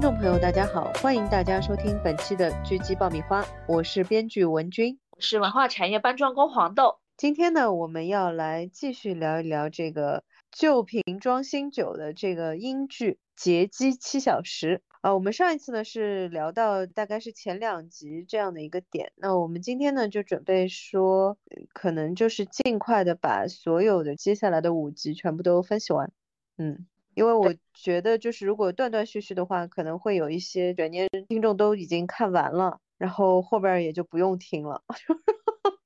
位听众朋友，大家好，欢迎大家收听本期的《狙击爆米花》，我是编剧文君，我是文化产业搬砖工黄豆。今天呢，我们要来继续聊一聊这个旧瓶装新酒的这个英剧《劫机七小时》啊。我们上一次呢是聊到大概是前两集这样的一个点，那我们今天呢就准备说，可能就是尽快的把所有的接下来的五集全部都分析完，嗯。因为我觉得，就是如果断断续续的话，可能会有一些转念，听众都已经看完了，然后后边也就不用听了。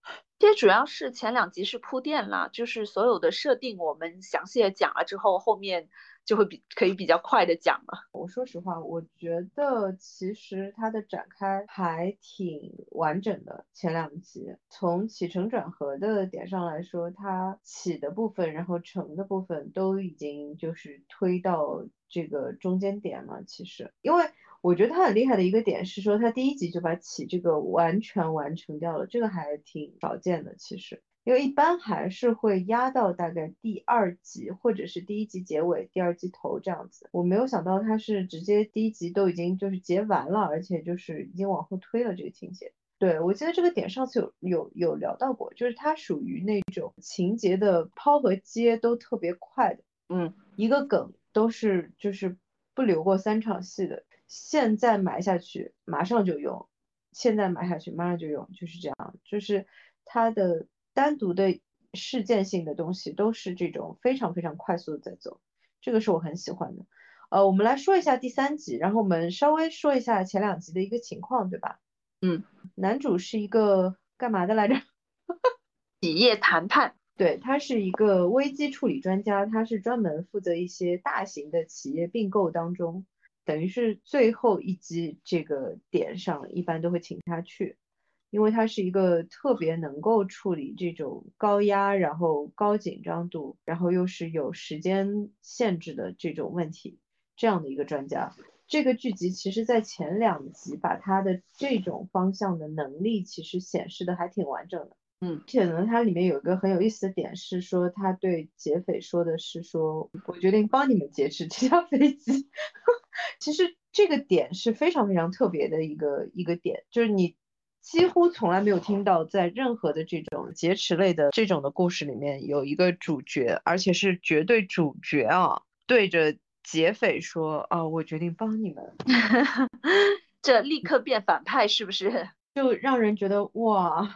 这主要是前两集是铺垫啦，就是所有的设定我们详细的讲了之后，后面就会比可以比较快的讲了。我说实话，我觉得其实它的展开还挺完整的。前两集从起承转合的点上来说，它起的部分，然后承的部分都已经就是推到这个中间点了。其实，因为。我觉得他很厉害的一个点是说，他第一集就把起这个完全完成掉了，这个还挺少见的。其实，因为一般还是会压到大概第二集或者是第一集结尾、第二集头这样子。我没有想到他是直接第一集都已经就是结完了，而且就是已经往后推了这个情节。对我记得这个点上次有有有聊到过，就是它属于那种情节的抛和接都特别快的，嗯，一个梗都是就是不留过三场戏的。现在买下去，马上就用；现在买下去，马上就用，就是这样。就是它的单独的事件性的东西都是这种非常非常快速的在走，这个是我很喜欢的。呃，我们来说一下第三集，然后我们稍微说一下前两集的一个情况，对吧？嗯，男主是一个干嘛的来着？企业谈判。对他是一个危机处理专家，他是专门负责一些大型的企业并购当中。等于是最后一集这个点上，一般都会请他去，因为他是一个特别能够处理这种高压，然后高紧张度，然后又是有时间限制的这种问题，这样的一个专家。这个剧集其实在前两集把他的这种方向的能力其实显示的还挺完整的。嗯，而且呢，它里面有一个很有意思的点是说，他对劫匪说的是说，我决定帮你们劫持这架飞机。其实这个点是非常非常特别的一个一个点，就是你几乎从来没有听到在任何的这种劫持类的这种的故事里面有一个主角，而且是绝对主角啊，对着劫匪说啊，我决定帮你们，这立刻变反派是不是？就让人觉得哇，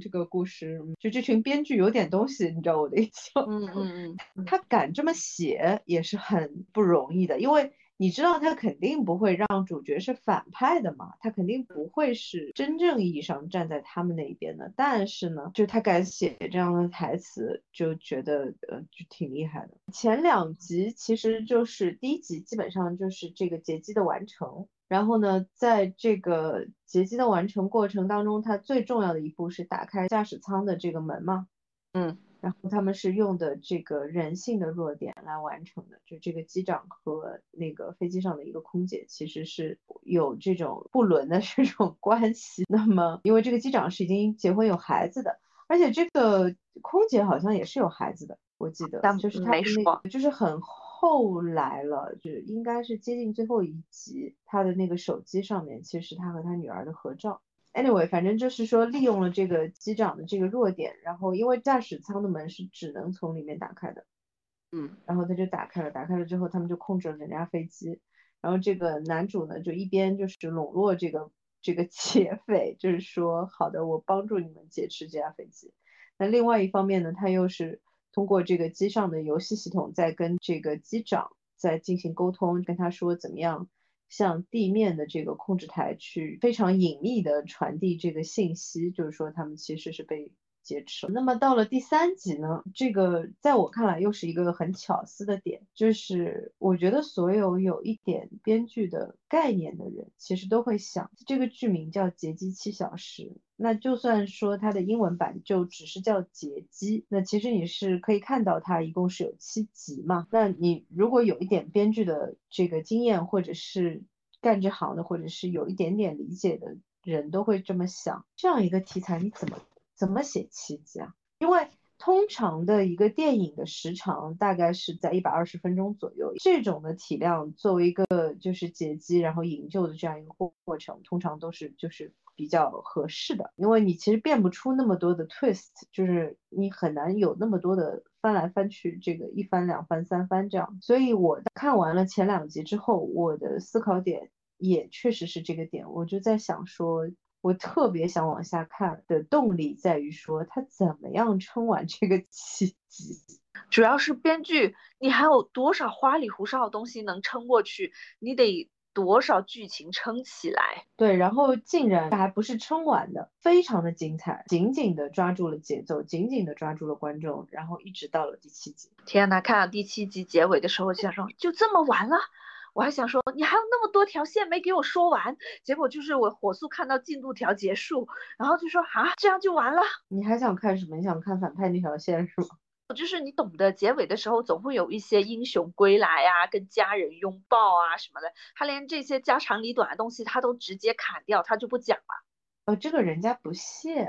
这个故事就这群编剧有点东西，你知道我的意思吗？嗯嗯嗯，他敢这么写也是很不容易的，因为你知道他肯定不会让主角是反派的嘛，他肯定不会是真正意义上站在他们那一边的。但是呢，就他敢写这样的台词，就觉得呃就挺厉害的。前两集其实就是第一集基本上就是这个劫机的完成。然后呢，在这个劫机的完成过程当中，它最重要的一步是打开驾驶舱的这个门嘛，嗯，然后他们是用的这个人性的弱点来完成的，就这个机长和那个飞机上的一个空姐其实是有这种不伦的 这种关系。那么，因为这个机长是已经结婚有孩子的，而且这个空姐好像也是有孩子的，我记得，就是他那个就是很。后来了，就应该是接近最后一集，他的那个手机上面其实是他和他女儿的合照。Anyway，反正就是说利用了这个机长的这个弱点，然后因为驾驶舱的门是只能从里面打开的，嗯，然后他就打开了，打开了之后他们就控制了整架飞机，然后这个男主呢就一边就是笼络这个这个劫匪，就是说好的，我帮助你们劫持这架飞机，那另外一方面呢，他又是。通过这个机上的游戏系统，在跟这个机长在进行沟通，跟他说怎么样向地面的这个控制台去非常隐秘的传递这个信息，就是说他们其实是被。劫持。那么到了第三集呢？这个在我看来又是一个很巧思的点，就是我觉得所有有一点编剧的概念的人，其实都会想，这个剧名叫《劫机七小时》，那就算说它的英文版就只是叫劫机，那其实你是可以看到它一共是有七集嘛。那你如果有一点编剧的这个经验，或者是干这行的，或者是有一点点理解的人，都会这么想，这样一个题材你怎么？怎么写七集啊？因为通常的一个电影的时长大概是在一百二十分钟左右，这种的体量作为一个就是解机然后营救的这样一个过过程，通常都是就是比较合适的，因为你其实变不出那么多的 twist，就是你很难有那么多的翻来翻去，这个一翻两翻三翻这样。所以我看完了前两集之后，我的思考点也确实是这个点，我就在想说。我特别想往下看的动力在于说他怎么样撑完这个七集，主要是编剧，你还有多少花里胡哨的东西能撑过去？你得多少剧情撑起来？对，然后竟然还不是撑完的，非常的精彩，紧紧的抓住了节奏，紧紧的抓住了观众，然后一直到了第七集。天呐，看到第七集结尾的时候，就想说就这么完了。我还想说，你还有那么多条线没给我说完，结果就是我火速看到进度条结束，然后就说啊，这样就完了？你还想看什么？你想看反派那条线是吗？就是你懂得，结尾的时候总会有一些英雄归来啊，跟家人拥抱啊什么的，他连这些家长里短的东西他都直接砍掉，他就不讲了。呃，这个人家不屑，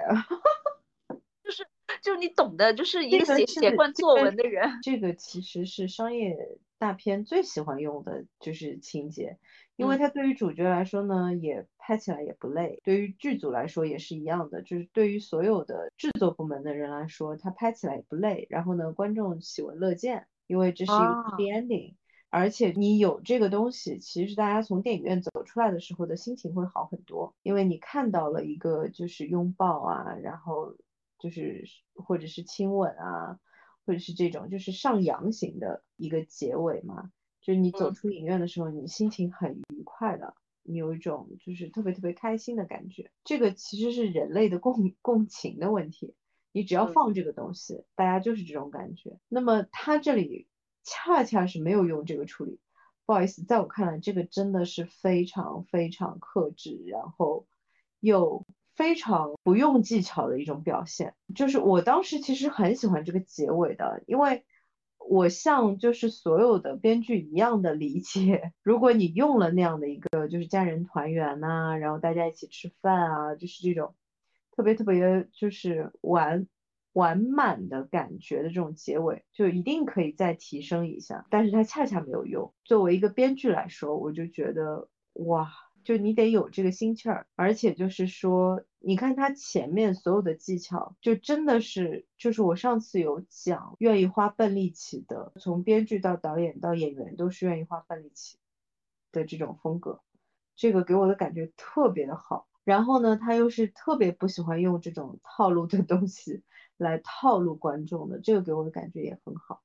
就是就是你懂得，就是一个写写惯作文的人，这个其实是商业。大片最喜欢用的就是情节，因为它对于主角来说呢，也拍起来也不累；对于剧组来说也是一样的，就是对于所有的制作部门的人来说，它拍起来也不累。然后呢，观众喜闻乐见，因为这是一个 happy ending，而且你有这个东西，其实大家从电影院走出来的时候的心情会好很多，因为你看到了一个就是拥抱啊，然后就是或者是亲吻啊。或者是这种就是上扬型的一个结尾嘛，就是你走出影院的时候，你心情很愉快的，你有一种就是特别特别开心的感觉。这个其实是人类的共 共情的问题，你只要放这个东西，大家就是这种感觉。那么他这里恰恰是没有用这个处理，不好意思，在我看来，这个真的是非常非常克制，然后又。非常不用技巧的一种表现，就是我当时其实很喜欢这个结尾的，因为我像就是所有的编剧一样的理解，如果你用了那样的一个就是家人团圆呐，然后大家一起吃饭啊，就是这种特别特别就是完完满的感觉的这种结尾，就一定可以再提升一下，但是它恰恰没有用。作为一个编剧来说，我就觉得哇。就你得有这个心气儿，而且就是说，你看他前面所有的技巧，就真的是，就是我上次有讲，愿意花笨力气的，从编剧到导演到演员都是愿意花笨力气的这种风格，这个给我的感觉特别的好。然后呢，他又是特别不喜欢用这种套路的东西来套路观众的，这个给我的感觉也很好。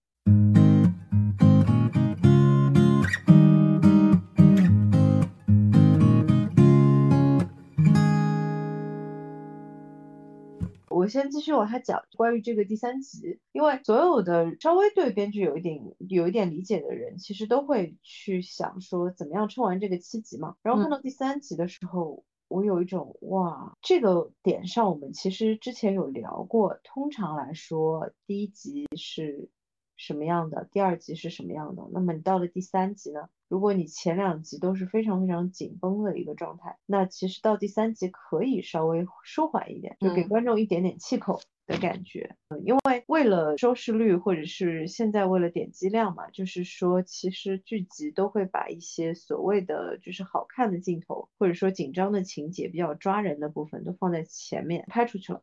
我先继续往下讲关于这个第三集，因为所有的稍微对编剧有一点有一点理解的人，其实都会去想说怎么样撑完这个七集嘛。然后看到第三集的时候，我有一种哇，这个点上我们其实之前有聊过。通常来说，第一集是什么样的，第二集是什么样的，那么你到了第三集呢？如果你前两集都是非常非常紧绷的一个状态，那其实到第三集可以稍微舒缓一点，就给观众一点点气口的感觉。嗯，因为为了收视率，或者是现在为了点击量嘛，就是说其实剧集都会把一些所谓的就是好看的镜头，或者说紧张的情节比较抓人的部分都放在前面拍出去了。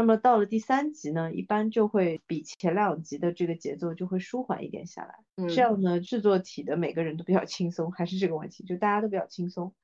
那么到了第三集呢，一般就会比前两集的这个节奏就会舒缓一点下来，这样呢制作体的每个人都比较轻松，还是这个问题，就大家都比较轻松，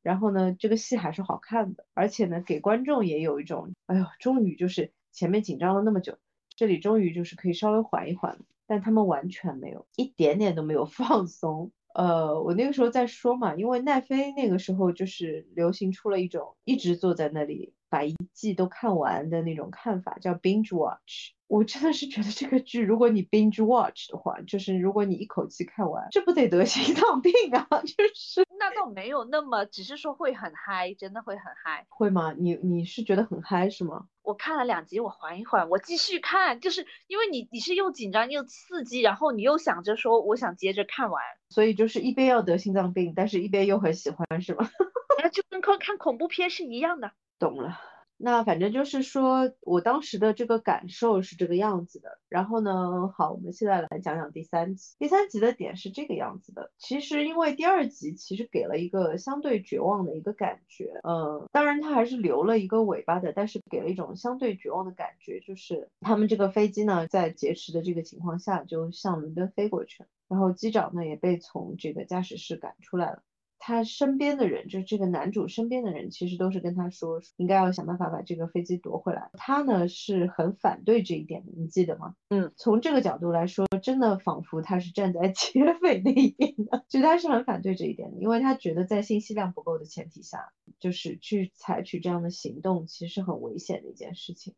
然后呢这个戏还是好看的，而且呢给观众也有一种，哎呦，终于就是前面紧张了那么久，这里终于就是可以稍微缓一缓，但他们完全没有，一点点都没有 放松。呃，我那个时候在说嘛，因为奈飞那个时候就是流行出了一种一直坐在那里。把一季都看完的那种看法叫 binge watch，我真的是觉得这个剧，如果你 binge watch 的话，就是如果你一口气看完，这不得得心脏病啊！就是那倒没有那么，只是说会很嗨，真的会很嗨。会吗？你你是觉得很嗨是吗？我看了两集，我缓一缓，我继续看，就是因为你你是又紧张又刺激，然后你又想着说我想接着看完，所以就是一边要得心脏病，但是一边又很喜欢，是吗？就跟看看恐怖片是一样的。懂了，那反正就是说我当时的这个感受是这个样子的。然后呢，好，我们现在来讲讲第三集。第三集的点是这个样子的。其实因为第二集其实给了一个相对绝望的一个感觉，嗯，当然它还是留了一个尾巴的，但是给了一种相对绝望的感觉，就是他们这个飞机呢在劫持的这个情况下就向伦敦飞过去了，然后机长呢也被从这个驾驶室赶出来了。他身边的人，就是这个男主身边的人，其实都是跟他说，应该要想办法把这个飞机夺回来。他呢是很反对这一点的，你记得吗？嗯，从这个角度来说，真的仿佛他是站在 劫匪那一边的，就他是很反对这一点的，因为他觉得在信息量不够的前提下，就是去采取这样的行动，其实很危险的一件事情。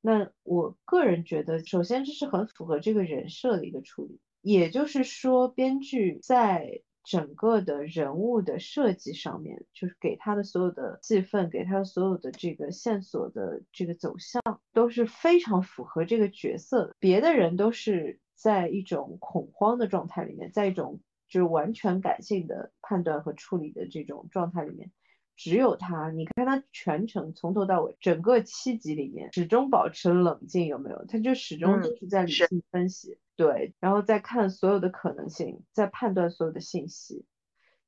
那我个人觉得，首先这是很符合这个人设的一个处理，也就是说，编剧在。整个的人物的设计上面，就是给他的所有的戏份，给他所有的这个线索的这个走向，都是非常符合这个角色的。别的人都是在一种恐慌的状态里面，在一种就是完全感性的判断和处理的这种状态里面。只有他，你看他全程从头到尾，整个七集里面始终保持冷静，有没有？他就始终都是在理性分析，对，然后再看所有的可能性，在判断所有的信息。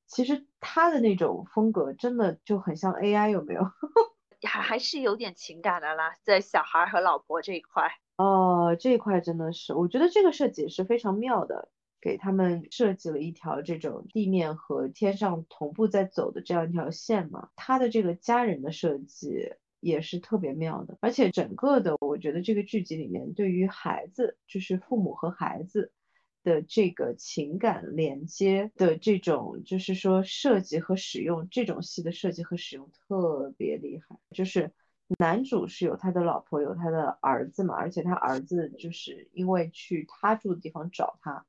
其实他的那种风格真的就很像 AI，有没有？还还是有点情感的啦，在小孩和老婆这一块。哦，这一块真的是，我觉得这个设计是非常妙的。给他们设计了一条这种地面和天上同步在走的这样一条线嘛，他的这个家人的设计也是特别妙的，而且整个的我觉得这个剧集里面对于孩子，就是父母和孩子的这个情感连接的这种，就是说设计和使用这种戏的设计和使用特别厉害，就是男主是有他的老婆有他的儿子嘛，而且他儿子就是因为去他住的地方找他。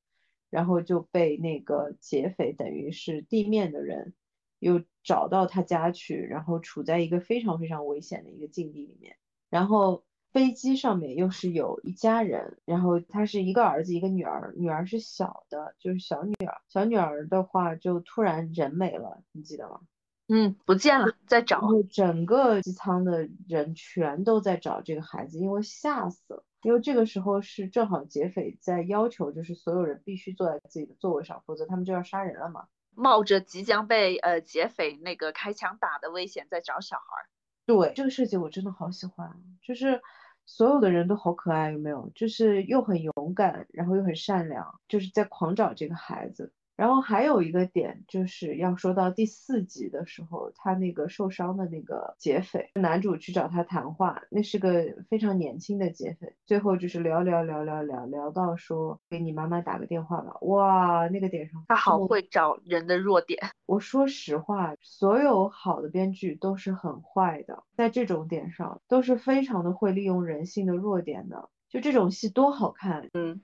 然后就被那个劫匪，等于是地面的人，又找到他家去，然后处在一个非常非常危险的一个境地里面。然后飞机上面又是有一家人，然后他是一个儿子一个女儿，女儿是小的，就是小女儿。小女儿的话就突然人没了，你记得吗？嗯，不见了，在找。整个机舱的人全都在找这个孩子，因为吓死了。因为这个时候是正好劫匪在要求，就是所有人必须坐在自己的座位上，否则他们就要杀人了嘛。冒着即将被呃劫匪那个开枪打的危险在找小孩。对，这个设计我真的好喜欢，就是所有的人都好可爱，有没有？就是又很勇敢，然后又很善良，就是在狂找这个孩子。然后还有一个点，就是要说到第四集的时候，他那个受伤的那个劫匪，男主去找他谈话，那是个非常年轻的劫匪，最后就是聊聊聊聊聊聊到说给你妈妈打个电话吧，哇，那个点上他好会找人的弱点。我说实话，所有好的编剧都是很坏的，在这种点上都是非常的会利用人性的弱点的，就这种戏多好看，嗯。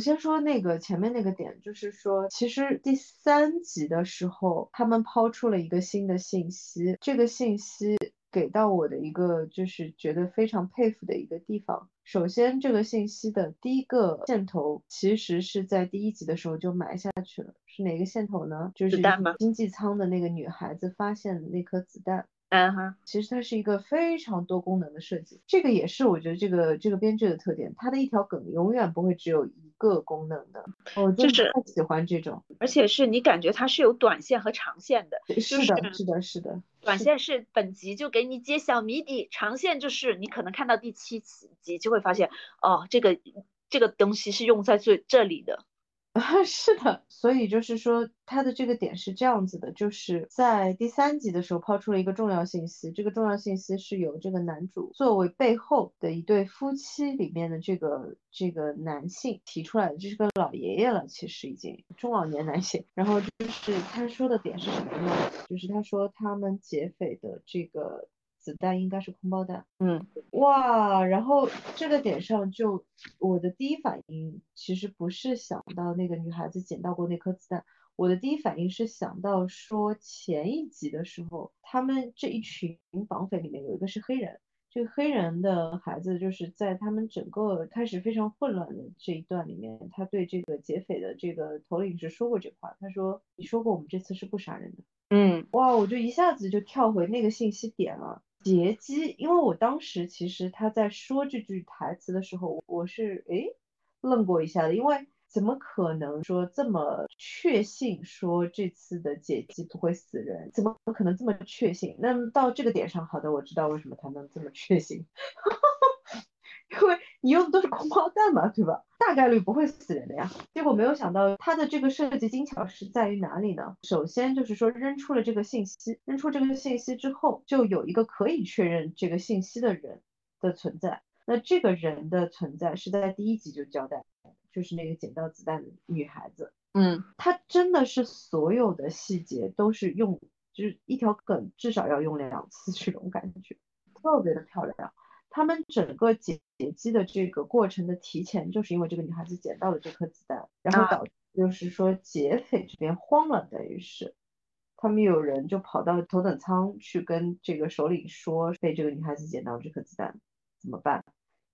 先说那个前面那个点，就是说，其实第三集的时候，他们抛出了一个新的信息，这个信息给到我的一个就是觉得非常佩服的一个地方。首先，这个信息的第一个线头其实是在第一集的时候就埋下去了，是哪个线头呢？就是经济舱的那个女孩子发现的那颗子弹。嗯哈，其实它是一个非常多功能的设计，这个也是我觉得这个这个编剧的特点，它的一条梗永远不会只有一个功能的，我就是太喜欢这种，而且是你感觉它是有短线和长线的，是的，是的，是的，短线是本集就给你揭晓谜底，长线就是你可能看到第七集就会发现，哦，这个这个东西是用在最这里的。啊，是的，所以就是说，他的这个点是这样子的，就是在第三集的时候抛出了一个重要信息，这个重要信息是由这个男主作为背后的一对夫妻里面的这个这个男性提出来的，这是个老爷爷了，其实已经中老年男性。然后就是他说的点是什么呢？就是他说他们劫匪的这个。子弹应该是空包弹，嗯，哇，然后这个点上就我的第一反应其实不是想到那个女孩子捡到过那颗子弹，我的第一反应是想到说前一集的时候，他们这一群绑匪里面有一个是黑人，这个黑人的孩子就是在他们整个开始非常混乱的这一段里面，他对这个劫匪的这个头领是说过这话，他说：“你说过我们这次是不杀人的。”嗯，哇，我就一下子就跳回那个信息点了，劫机。因为我当时其实他在说这句台词的时候，我是诶愣过一下的，因为。怎么可能说这么确信说这次的劫机不会死人？怎么可能这么确信？那么到这个点上，好的，我知道为什么他能这么确信，因为你用的都是空包弹嘛，对吧？大概率不会死人的呀。结果没有想到它的这个设计精巧是在于哪里呢？首先就是说扔出了这个信息，扔出这个信息之后，就有一个可以确认这个信息的人的存在。那这个人的存在是在第一集就交代。就是那个捡到子弹的女孩子，嗯，她真的是所有的细节都是用，就是一条梗至少要用两次这种感觉，特别的漂亮。他们整个劫机的这个过程的提前，就是因为这个女孩子捡到了这颗子弹，然后导致就是说劫匪这边慌了，等于是他们有人就跑到头等舱去跟这个首领说，被这个女孩子捡到这颗子弹怎么办？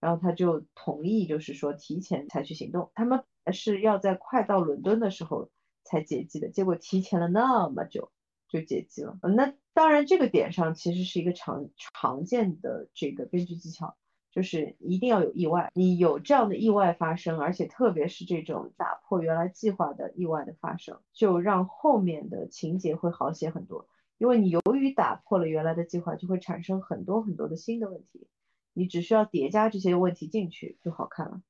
然后他就同意，就是说提前采取行动。他们是要在快到伦敦的时候才劫机的，结果提前了那么久就解机了。那当然，这个点上其实是一个常常见的这个编剧技巧，就是一定要有意外。你有这样的意外发生，而且特别是这种打破原来计划的意外的发生，就让后面的情节会好写很多。因为你由于打破了原来的计划，就会产生很多很多的新的问题。你只需要叠加这些问题进去就好看了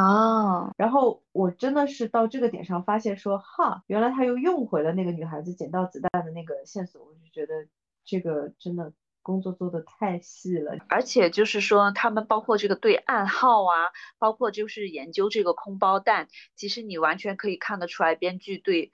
啊。然后我真的是到这个点上发现说，哈，原来他又用回了那个女孩子捡到子弹的那个线索，我就觉得这个真的工作做的太细了。而且就是说，他们包括这个对暗号啊，包括就是研究这个空包弹，其实你完全可以看得出来，编剧对。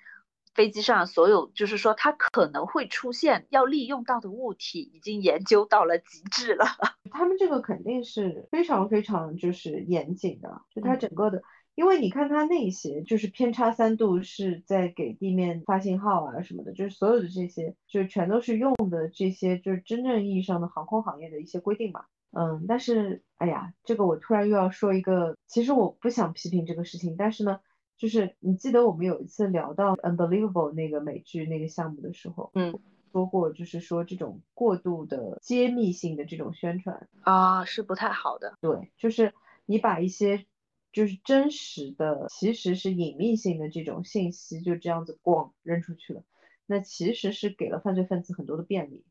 飞机上所有，就是说它可能会出现要利用到的物体，已经研究到了极致了。他们这个肯定是非常非常就是严谨的，就它整个的，因为你看它那些就是偏差三度是在给地面发信号啊什么的，就是所有的这些就全都是用的这些就是真正意义上的航空行业的一些规定嘛。嗯，但是哎呀，这个我突然又要说一个，其实我不想批评这个事情，但是呢。就是你记得我们有一次聊到《Unbelievable》那个美剧那个项目的时候，嗯，说过就是说这种过度的揭秘性的这种宣传啊是不太好的。对，就是你把一些就是真实的其实是隐秘性的这种信息就这样子咣扔出去了，那其实是给了犯罪分子很多的便利。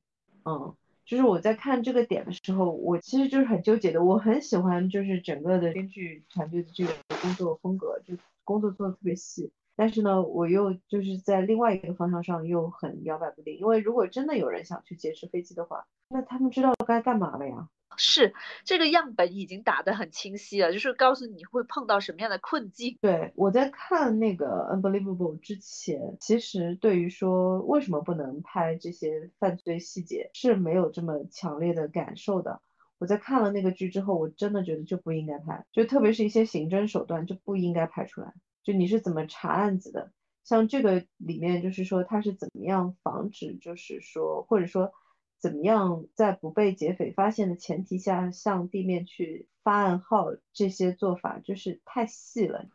嗯，就是我在看这个点的时候，我其实就是很纠结的。我很喜欢就是整个的编剧团队的这个工作风格就。工作做的特别细，但是呢，我又就是在另外一个方向上又很摇摆不定。因为如果真的有人想去劫持飞机的话，那他们知道该干嘛了呀？是这个样本已经打得很清晰了，就是告诉你会碰到什么样的困境。对我在看那个 Unbelievable 之前，其实对于说为什么不能拍这些犯罪细节是没有这么强烈的感受的。我在看了那个剧之后，我真的觉得就不应该拍，就特别是一些刑侦手段就不应该拍出来。就你是怎么查案子的？像这个里面就是说他是怎么样防止，就是说或者说怎么样在不被劫匪发现的前提下向地面去发暗号，这些做法就是太细了。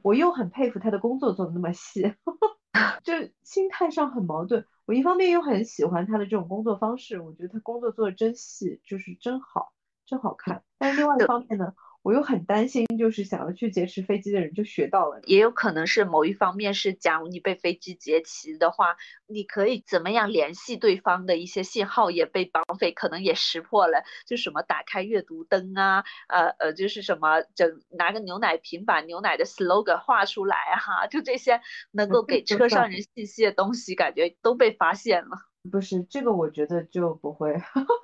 我又很佩服他的工作做的那么细，就心态上很矛盾。我一方面又很喜欢他的这种工作方式，我觉得他工作做的真细，就是真好，真好看。但是另外一方面呢？我又很担心，就是想要去劫持飞机的人就学到了，也有可能是某一方面是，假如你被飞机劫持的话，你可以怎么样联系对方的一些信号也被绑匪可能也识破了，就什么打开阅读灯啊，呃呃，就是什么整拿个牛奶瓶把牛奶的 slogan 画出来哈，就这些能够给车上人信息的东西，感觉都被发现了。不是这个，我觉得就不会，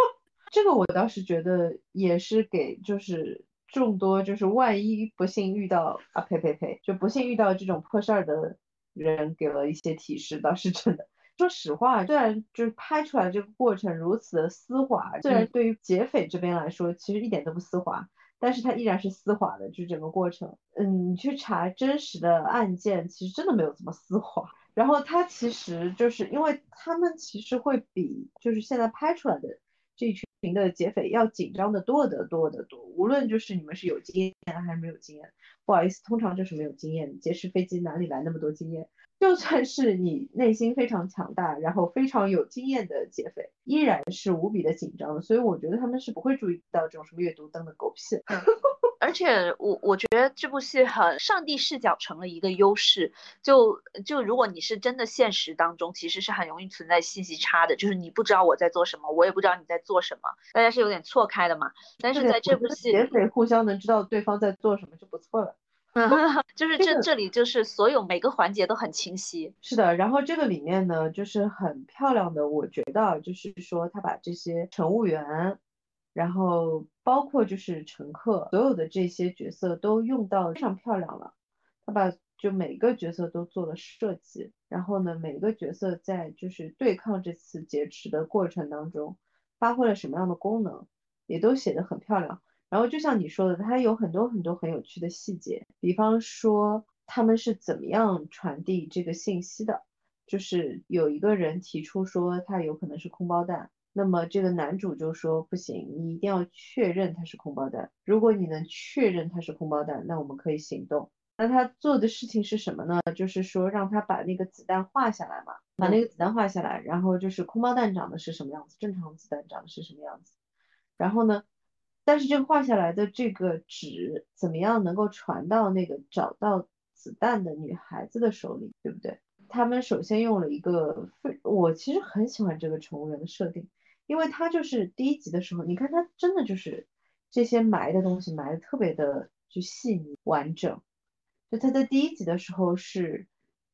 这个我倒是觉得也是给就是。众多就是万一不幸遇到啊呸呸呸，就不幸遇到这种破事儿的人，给了一些提示，倒是真的。说实话，虽然就是拍出来这个过程如此的丝滑，虽然对于劫匪这边来说其实一点都不丝滑，但是它依然是丝滑的，就整个过程。嗯，你去查真实的案件，其实真的没有这么丝滑。然后它其实就是因为他们其实会比就是现在拍出来的这一群。的劫匪要紧张的多得多得多。无论就是你们是有经验还是没有经验，不好意思，通常就是没有经验。劫持飞机哪里来那么多经验？就算是你内心非常强大，然后非常有经验的劫匪，依然是无比的紧张。所以我觉得他们是不会注意到这种什么阅读灯的狗屁。而且我我觉得这部戏很上帝视角成了一个优势。就就如果你是真的现实当中，其实是很容易存在信息差的，就是你不知道我在做什么，我也不知道你在做什么，大家是有点错开的嘛。但是在这部戏，劫匪互相能知道对方在做什么就不错了。嗯 就是这这里就是所有每个环节都很清晰，是的。然后这个里面呢，就是很漂亮的，我觉得就是说他把这些乘务员，然后包括就是乘客，所有的这些角色都用到非常漂亮了。他把就每个角色都做了设计，然后呢，每个角色在就是对抗这次劫持的过程当中，发挥了什么样的功能，也都写得很漂亮。然后就像你说的，它有很多很多很有趣的细节，比方说他们是怎么样传递这个信息的，就是有一个人提出说他有可能是空包弹，那么这个男主就说不行，你一定要确认他是空包弹。如果你能确认他是空包弹，那我们可以行动。那他做的事情是什么呢？就是说让他把那个子弹画下来嘛，把那个子弹画下来，然后就是空包弹长的是什么样子，正常子弹长的是什么样子，然后呢？但是这个画下来的这个纸怎么样能够传到那个找到子弹的女孩子的手里，对不对？他们首先用了一个非，我其实很喜欢这个乘务员的设定，因为他就是第一集的时候，你看他真的就是这些埋的东西埋的特别的就细腻完整。就他在第一集的时候是，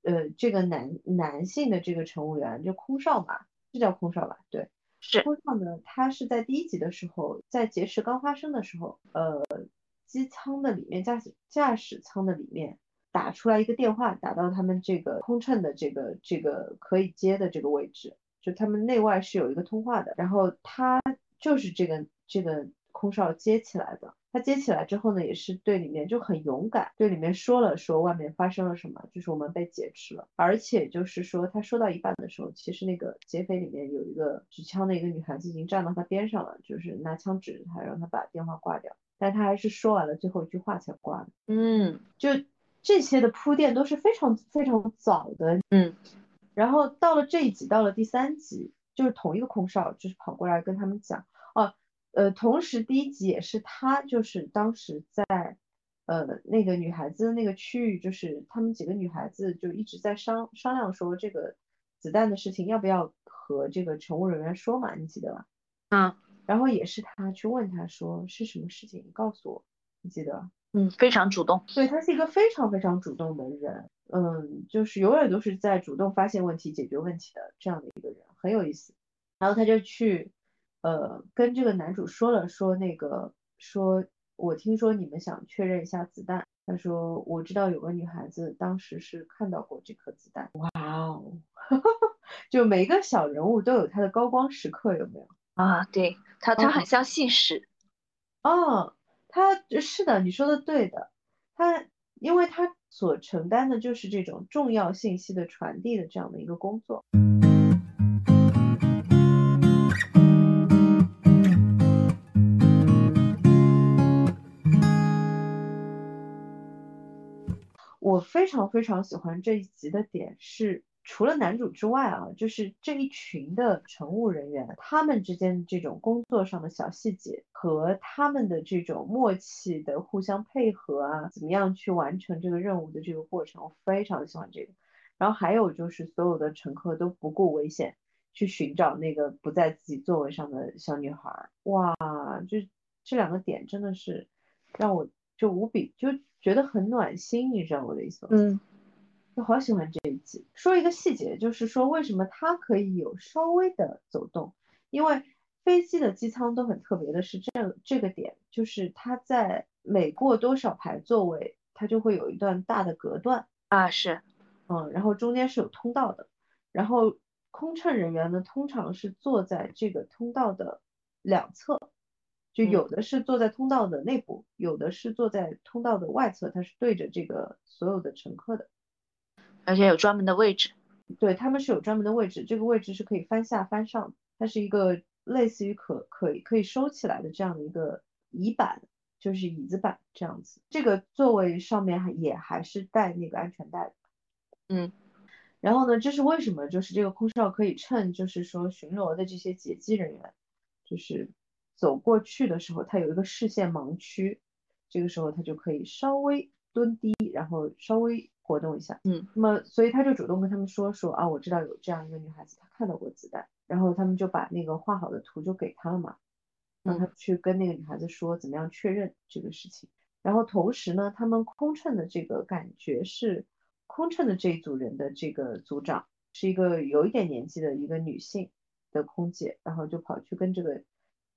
呃，这个男男性的这个乘务员就空少嘛，是叫空少吧？对。是空少呢，他是在第一集的时候，在劫持刚发生的时候，呃，机舱的里面驾驶驾驶舱的里面打出来一个电话，打到他们这个空乘的这个这个可以接的这个位置，就他们内外是有一个通话的，然后他就是这个这个空少接起来的。他接起来之后呢，也是对里面就很勇敢，对里面说了说外面发生了什么，就是我们被劫持了，而且就是说他说到一半的时候，其实那个劫匪里面有一个举枪的一个女孩子已经站到他边上了，就是拿枪指着他，让他把电话挂掉，但他还是说完了最后一句话才挂的。嗯，就这些的铺垫都是非常非常早的。嗯，然后到了这一集，到了第三集，就是同一个空少就是跑过来跟他们讲，哦。呃，同时第一集也是他，就是当时在呃那个女孩子那个区域，就是他们几个女孩子就一直在商商量说这个子弹的事情要不要和这个乘务人员说嘛，你记得吧？嗯，然后也是他去问他说是什么事情，你告诉我，你记得？嗯，非常主动，对他是一个非常非常主动的人，嗯，就是永远都是在主动发现问题、解决问题的这样的一个人，很有意思。然后他就去。呃，跟这个男主说了说那个说，我听说你们想确认一下子弹。他说我知道有个女孩子当时是看到过这颗子弹。哇哦，就每个小人物都有他的高光时刻，有没有？啊，对他，他很像信使。哦，他是的，你说的对的。他因为他所承担的就是这种重要信息的传递的这样的一个工作。我非常非常喜欢这一集的点是，除了男主之外啊，就是这一群的乘务人员，他们之间这种工作上的小细节和他们的这种默契的互相配合啊，怎么样去完成这个任务的这个过程，我非常喜欢这个。然后还有就是所有的乘客都不顾危险去寻找那个不在自己座位上的小女孩，哇，就这两个点真的是让我就无比就。觉得很暖心，你知道我的意思吗？嗯，我好喜欢这一集。说一个细节，就是说为什么它可以有稍微的走动，因为飞机的机舱都很特别的是这这个点，就是它在每过多少排座位，它就会有一段大的隔断。啊，是，嗯，然后中间是有通道的，然后空乘人员呢通常是坐在这个通道的两侧。就有的是坐在通道的内部，有的是坐在通道的外侧，它是对着这个所有的乘客的，而且有专门的位置。对他们是有专门的位置，这个位置是可以翻下翻上，它是一个类似于可可以可以收起来的这样的一个椅板，就是椅子板这样子。这个座位上面还也还是带那个安全带的。嗯，然后呢，这是为什么？就是这个空少可以趁就是说巡逻的这些劫机人员就是走过去的时候，他有一个视线盲区，这个时候他就可以稍微蹲低，然后稍微活动一下。嗯，那么所以他就主动跟他们说说啊，我知道有这样一个女孩子，她看到过子弹，然后他们就把那个画好的图就给他了嘛，让他去跟那个女孩子说怎么样确认这个事情。然后同时呢，他们空乘的这个感觉是。空乘的这一组人的这个组长是一个有一点年纪的一个女性的空姐，然后就跑去跟这个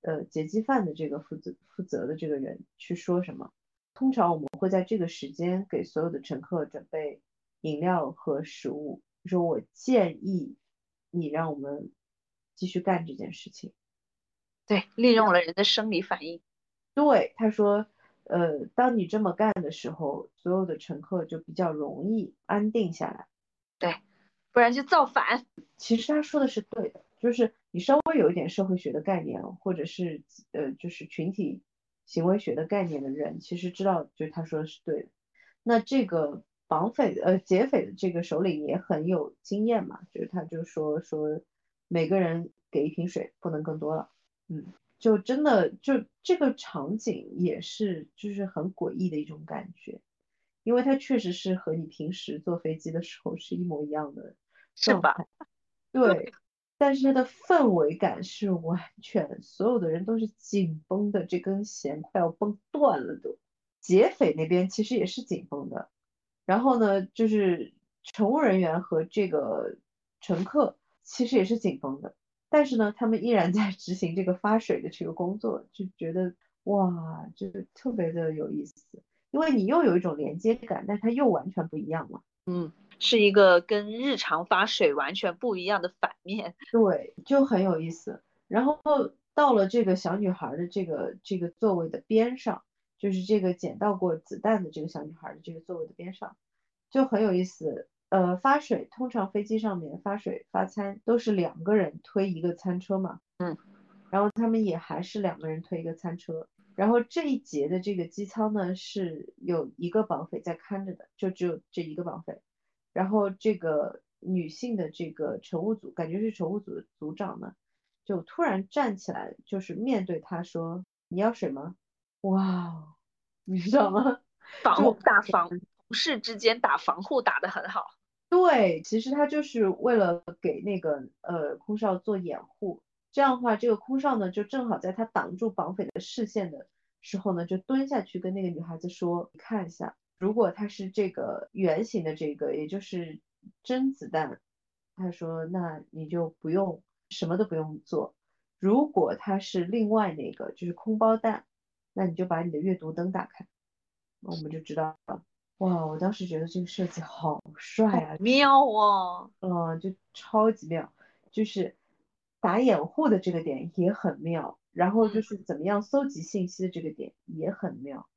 呃劫机犯的这个负责负责的这个人去说什么。通常我们会在这个时间给所有的乘客准备饮料和食物，就说我建议你让我们继续干这件事情。对，利用了人的生理反应。对，他说。呃，当你这么干的时候，所有的乘客就比较容易安定下来。对，不然就造反。其实他说的是对的，就是你稍微有一点社会学的概念，或者是呃，就是群体行为学的概念的人，其实知道，就是他说的是对的。那这个绑匪呃劫匪的这个首领也很有经验嘛，就是他就说说每个人给一瓶水，不能更多了。嗯。就真的就这个场景也是就是很诡异的一种感觉，因为它确实是和你平时坐飞机的时候是一模一样的是吧，对，但是它的氛围感是完全所有的人都是紧绷的，这根弦快要绷断了都。劫匪那边其实也是紧绷的，然后呢，就是乘务人员和这个乘客其实也是紧绷的。但是呢，他们依然在执行这个发水的这个工作，就觉得哇，就是特别的有意思，因为你又有一种连接感，但它又完全不一样了。嗯，是一个跟日常发水完全不一样的反面。对，就很有意思。然后到了这个小女孩的这个这个座位的边上，就是这个捡到过子弹的这个小女孩的这个座位的边上，就很有意思。呃，发水通常飞机上面发水发餐都是两个人推一个餐车嘛，嗯，然后他们也还是两个人推一个餐车，然后这一节的这个机舱呢是有一个绑匪在看着的，就只有这一个绑匪，然后这个女性的这个乘务组，感觉是乘务组的组长呢，就突然站起来，就是面对他说：“你要水吗？”哇，你知道吗？防打防同事之间打防护打得很好。对，其实他就是为了给那个呃空少做掩护，这样的话，这个空少呢就正好在他挡住绑匪的视线的时候呢，就蹲下去跟那个女孩子说：“你看一下，如果它是这个圆形的这个，也就是真子弹，他说那你就不用什么都不用做；如果它是另外那个，就是空包弹，那你就把你的阅读灯打开，那我们就知道了。”哇，我当时觉得这个设计好帅啊，妙啊，嗯，就超级妙，就是打掩护的这个点也很妙，然后就是怎么样搜集信息的这个点也很妙，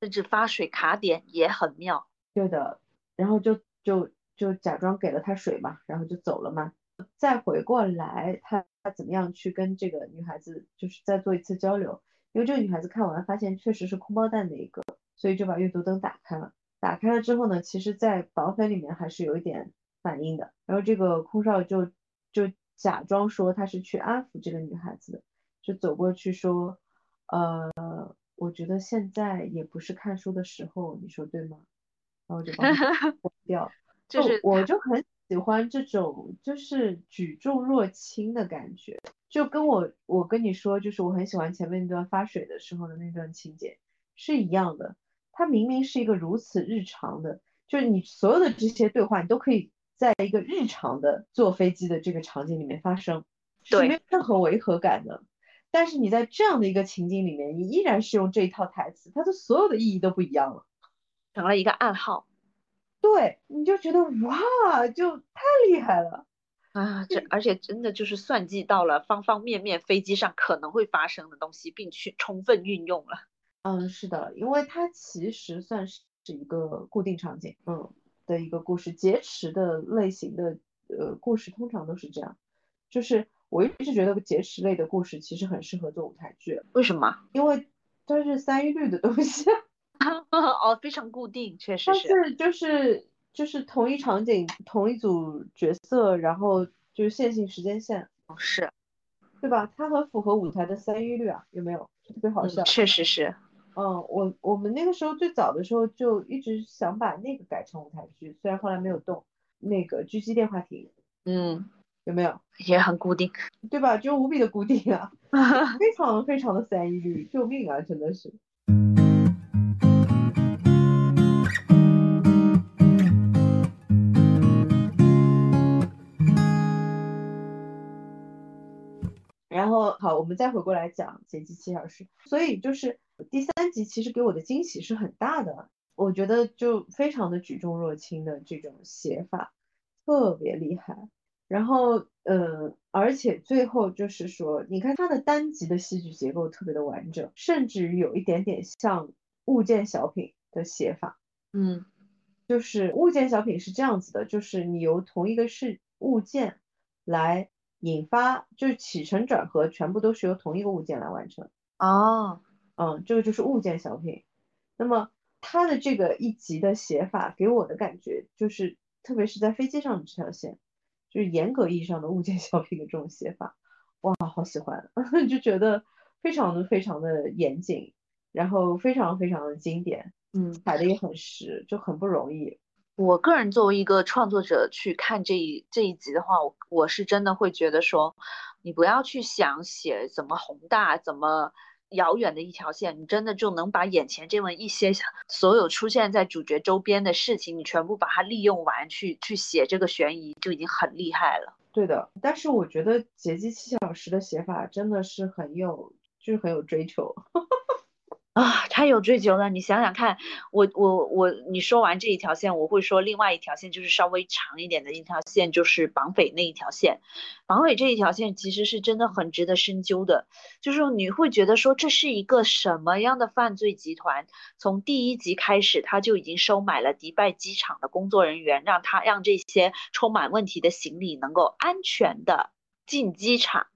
甚至发水卡点也很妙。对的，然后就就就假装给了他水嘛，然后就走了嘛，再回过来他他怎么样去跟这个女孩子就是再做一次交流，因为这个女孩子看完发现确实是空包弹的一个，所以就把阅读灯打开了。打开了之后呢，其实，在绑匪里面还是有一点反应的。然后这个空少就就假装说他是去安抚这个女孩子的，就走过去说，呃，我觉得现在也不是看书的时候，你说对吗？然后就把它 关掉。就是我就很喜欢这种就是举重若轻的感觉，就跟我我跟你说，就是我很喜欢前面那段发水的时候的那段情节是一样的。它明明是一个如此日常的，就是你所有的这些对话，你都可以在一个日常的坐飞机的这个场景里面发生，是没有任何违和感的。但是你在这样的一个情景里面，你依然是用这一套台词，它的所有的意义都不一样了，成了一个暗号。对，你就觉得哇，就太厉害了啊！这而且真的就是算计到了方方面面飞机上可能会发生的东西，并去充分运用了。嗯，是的，因为它其实算是是一个固定场景，嗯，的一个故事。劫持的类型的呃故事通常都是这样，就是我一直觉得劫持类的故事其实很适合做舞台剧，为什么？因为它是三一律的东西，哦，非常固定，确实它是。是就是就是同一场景、同一组角色，然后就是线性时间线，是，对吧？它很符合舞台的三一律啊，有没有？特别好笑。嗯，确实是。嗯，我我们那个时候最早的时候就一直想把那个改成舞台剧，虽然后来没有动。那个狙击电话亭，嗯，有没有？也很固定，对吧？就无比的固定啊，非常非常的三一律，救命啊，真的是。然后好，我们再回过来讲《劫机七小时》，所以就是第三集其实给我的惊喜是很大的，我觉得就非常的举重若轻的这种写法，特别厉害。然后，呃，而且最后就是说，你看它的单集的戏剧结构特别的完整，甚至于有一点点像物件小品的写法。嗯，就是物件小品是这样子的，就是你由同一个事物件来引发，就是起承转合全部都是由同一个物件来完成。哦，嗯，这个就是物件小品。那么它的这个一集的写法给我的感觉就是，特别是在飞机上的这条线。就是严格意义上的物件小品的这种写法，哇，好喜欢，就觉得非常的非常的严谨，然后非常非常的经典，嗯，摆的也很实，就很不容易。我个人作为一个创作者去看这一这一集的话，我我是真的会觉得说，你不要去想写怎么宏大，怎么。遥远的一条线，你真的就能把眼前这么一些所有出现在主角周边的事情，你全部把它利用完，去去写这个悬疑，就已经很厉害了。对的，但是我觉得《劫机七小时》的写法真的是很有，就是很有追求。啊，太有追求了！你想想看，我我我，你说完这一条线，我会说另外一条线，就是稍微长一点的一条线，就是绑匪那一条线。绑匪这一条线其实是真的很值得深究的，就是你会觉得说这是一个什么样的犯罪集团？从第一集开始，他就已经收买了迪拜机场的工作人员，让他让这些充满问题的行李能够安全的进机场，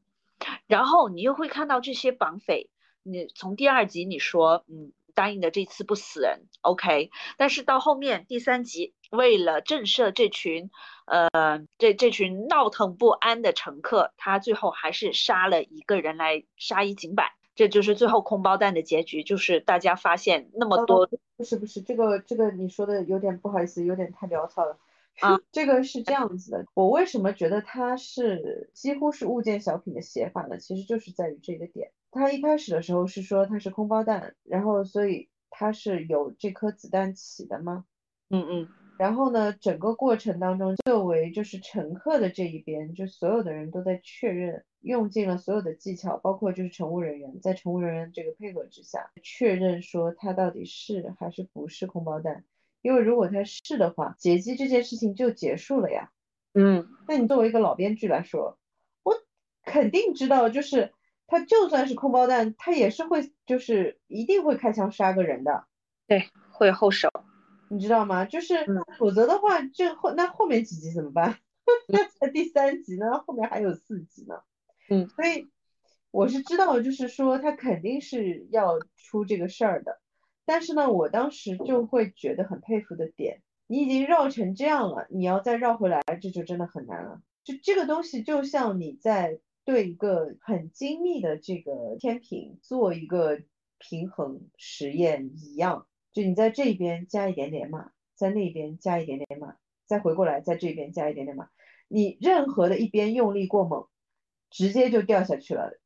然后你又会看到这些绑匪。你从第二集你说，嗯，答应的这次不死人，OK，但是到后面第三集，为了震慑这群，呃，这这群闹腾不安的乘客，他最后还是杀了一个人来杀一儆百，这就是最后空包弹的结局，就是大家发现那么多，不是不是，这个这个你说的有点不好意思，有点太潦草了。啊，这个是这样子的，我为什么觉得它是几乎是物件小品的写法呢？其实就是在于这个点。它一开始的时候是说他是空包弹，然后所以他是有这颗子弹起的吗？嗯嗯。然后呢，整个过程当中，作为就是乘客的这一边，就所有的人都在确认，用尽了所有的技巧，包括就是乘务人员，在乘务人员这个配合之下，确认说他到底是还是不是空包弹。因为如果他是的话，劫机这件事情就结束了呀。嗯，那你作为一个老编剧来说，我肯定知道，就是他就算是空包弹，他也是会，就是一定会开枪杀个人的。对，会后手，你知道吗？就是否则的话，这后那后面几集怎么办？那才第三集呢，后面还有四集呢。嗯，所以我是知道，就是说他肯定是要出这个事儿的。但是呢，我当时就会觉得很佩服的点，你已经绕成这样了，你要再绕回来，这就真的很难了。就这个东西，就像你在对一个很精密的这个天平做一个平衡实验一样，就你在这边加一点点码，在那边加一点点码，再回过来在这边加一点点码，你任何的一边用力过猛，直接就掉下去了，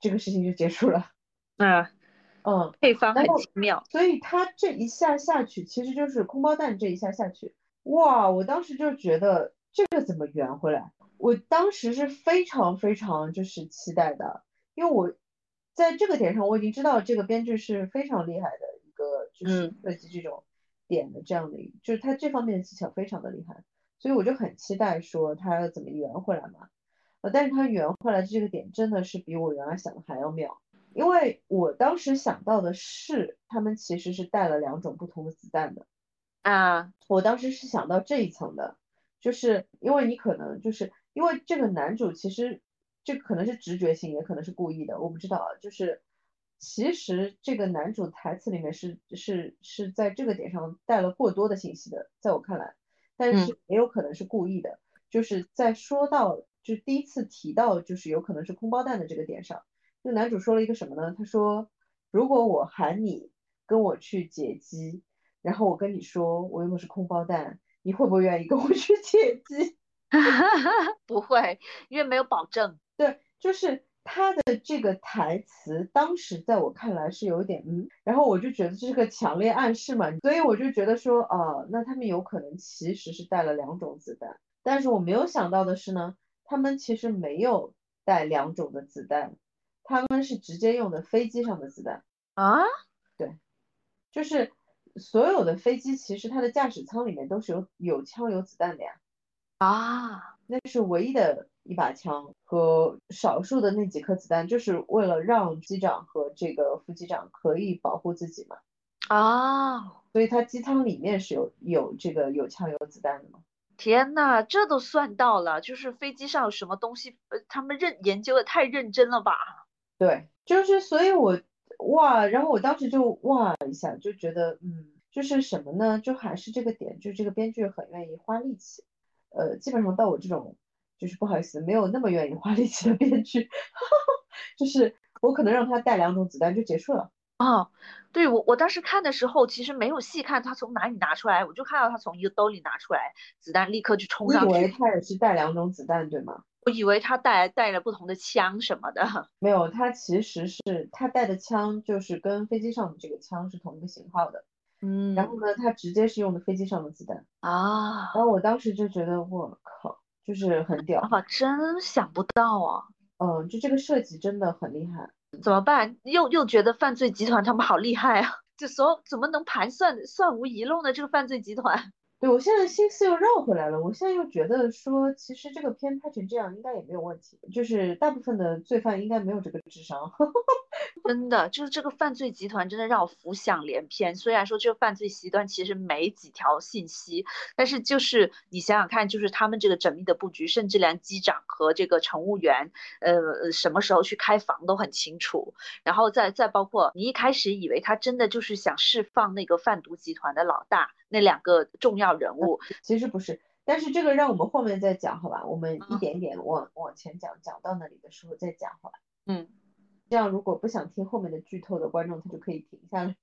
这个事情就结束了。嗯。嗯，配方很奇妙，所以它这一下下去，其实就是空包弹这一下下去，哇！我当时就觉得这个怎么圆回来？我当时是非常非常就是期待的，因为我在这个点上我已经知道这个编剧是非常厉害的一个，就是设计这种点的这样的，就是他这方面的技巧非常的厉害，所以我就很期待说他要怎么圆回来嘛。呃，但是他圆回来的这个点真的是比我原来想的还要妙。因为我当时想到的是，他们其实是带了两种不同的子弹的啊。我当时是想到这一层的，就是因为你可能就是因为这个男主其实这可能是直觉性，也可能是故意的，我不知道啊。就是其实这个男主台词里面是是是在这个点上带了过多的信息的，在我看来，但是也有可能是故意的，就是在说到就第一次提到就是有可能是空包弹的这个点上，那男主说了一个什么呢？他说如果我喊你跟我去解机，然后我跟你说我用的是空包弹，你会不会愿意跟我去解机？不会，因为没有保证。对，就是他的这个台词，当时在我看来是有点嗯，然后我就觉得这是个强烈暗示嘛，所以我就觉得说，啊，那他们有可能其实是带了两种子弹，但是我没有想到的是呢，他们其实没有带两种的子弹，他们是直接用的飞机上的子弹啊，对，就是所有的飞机其实它的驾驶舱里面都是有有枪有子弹的呀。啊，那是唯一的一把枪和少数的那几颗子弹，就是为了让机长和这个副机长可以保护自己嘛。啊，所以他机舱里面是有有这个有枪有子弹的嘛。天呐，这都算到了，就是飞机上有什么东西，呃，他们认研究的太认真了吧？对，就是所以，我哇，然后我当时就哇一下，就觉得嗯，就是什么呢？就还是这个点，就这个编剧很愿意花力气。呃，基本上到我这种，就是不好意思，没有那么愿意花力气的编剧，就是我可能让他带两种子弹就结束了。哦，对我我当时看的时候，其实没有细看他从哪里拿出来，我就看到他从一个兜里拿出来子弹，立刻就冲上去。以为他也是带两种子弹，对吗？我以为他带带了不同的枪什么的。没有，他其实是他带的枪就是跟飞机上的这个枪是同一个型号的。嗯，然后呢，他直接是用的飞机上的子弹啊，然后我当时就觉得我靠，就是很屌啊，真想不到啊，嗯，就这个设计真的很厉害，怎么办？又又觉得犯罪集团他们好厉害啊，这所怎么能盘算算无遗漏呢？这个犯罪集团。对我现在心思又绕回来了，我现在又觉得说，其实这个片拍成这样应该也没有问题，就是大部分的罪犯应该没有这个智商。真的，就是这个犯罪集团真的让我浮想联翩。虽然说这个犯罪集团其实没几条信息，但是就是你想想看，就是他们这个缜密的布局，甚至连机长和这个乘务员，呃，什么时候去开房都很清楚。然后再再包括你一开始以为他真的就是想释放那个贩毒集团的老大。那两个重要人物其实不是，但是这个让我们后面再讲，好吧？我们一点点往往前讲，讲到那里的时候再讲，好吧？嗯，这样如果不想听后面的剧透的观众，他就可以停下来。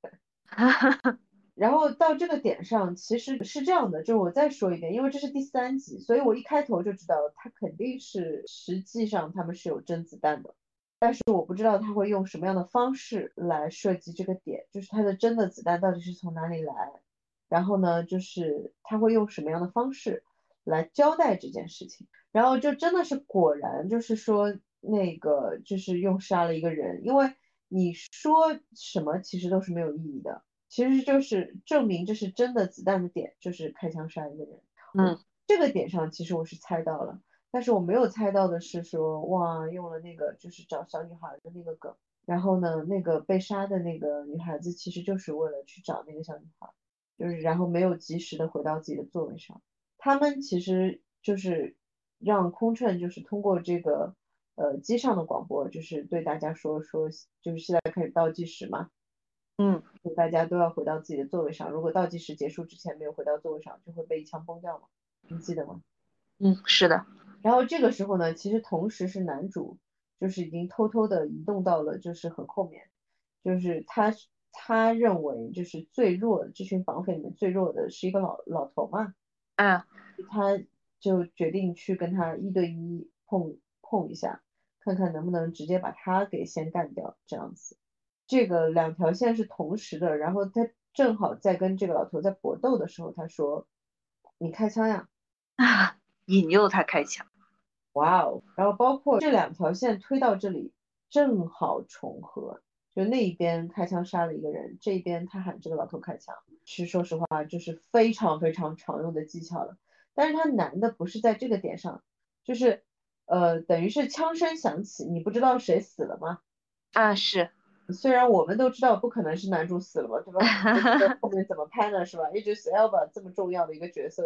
然后到这个点上，其实是这样的，就是我再说一遍，因为这是第三集，所以我一开头就知道他肯定是实际上他们是有真子弹的，但是我不知道他会用什么样的方式来设计这个点，就是他的真的子弹到底是从哪里来。然后呢，就是他会用什么样的方式来交代这件事情？然后就真的是果然，就是说那个就是用杀了一个人，因为你说什么其实都是没有意义的，其实就是证明这是真的子弹的点，就是开枪杀一个人。嗯，这个点上其实我是猜到了，但是我没有猜到的是说哇，用了那个就是找小女孩的那个梗，然后呢，那个被杀的那个女孩子其实就是为了去找那个小女孩。就是，然后没有及时的回到自己的座位上。他们其实就是让空乘，就是通过这个呃机上的广播，就是对大家说说，就是现在开始倒计时嘛。嗯，就大家都要回到自己的座位上。如果倒计时结束之前没有回到座位上，就会被一枪崩掉嘛。你记得吗？嗯，是的。然后这个时候呢，其实同时是男主，就是已经偷偷的移动到了就是很后面，就是他。他认为就是最弱的这群绑匪里面最弱的是一个老老头嘛，啊，他就决定去跟他一对一碰碰一下，看看能不能直接把他给先干掉这样子。这个两条线是同时的，然后他正好在跟这个老头在搏斗的时候，他说：“你开枪呀！”啊，引诱他开枪。哇哦，然后包括这两条线推到这里正好重合。就那一边开枪杀了一个人，这边他喊这个老头开枪，其实说实话就是非常非常常用的技巧了。但是他难的不是在这个点上，就是呃等于是枪声响起，你不知道谁死了吗？啊是，虽然我们都知道不可能是男主死了嘛，对吧？后面怎么拍呢？是吧？一直 Elba 这么重要的一个角色，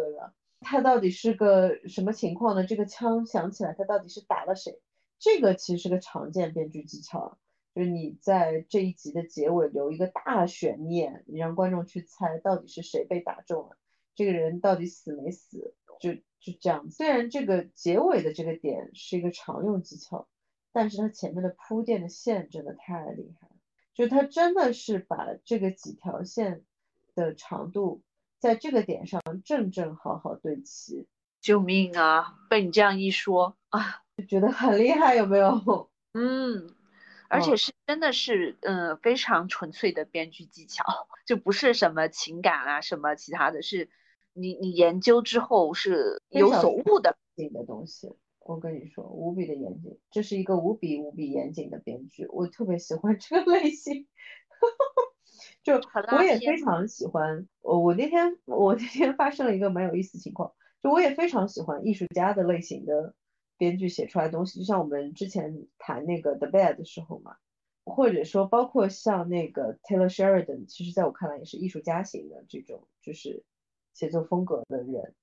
他到底是个什么情况呢？这个枪响起来，他到底是打了谁？这个其实是个常见编剧技巧，就是你在这一集的结尾留一个大悬念，你让观众去猜到底是谁被打中了，这个人到底死没死，就就这样。虽然这个结尾的这个点是一个常用技巧，但是它前面的铺垫的线真的太厉害了，就它真的是把这个几条线的长度在这个点上正正好好对齐。救命啊！被你这样一说啊，就觉得很厉害，有没有？嗯，而且是真的是，嗯，非常纯粹的编剧技巧，就不是什么情感啊，什么其他的，是你你研究之后是有所悟的的东西。我跟你说，无比的严谨，这是一个无比无比严谨的编剧，我特别喜欢 这个类型。就我也非常喜欢，我我那天我那天发生了一个蛮有意思情况。就我也非常喜欢艺术家的类型的编剧写出来的东西，就像我们之前谈那个 The Bad 的时候嘛，或者说包括像那个 Taylor Sheridan，其实在我看来也是艺术家型的这种就是写作风格的人，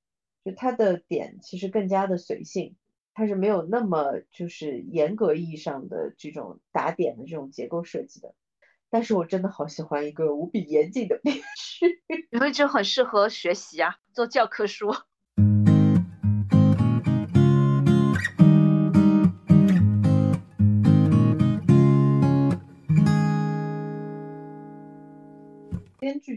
就他的点其实更加的随性，他是没有那么就是严格意义上的这种打点的这种结构设计的，但是我真的好喜欢一个无比严谨的编剧，因为就很适合学习啊，做教科书。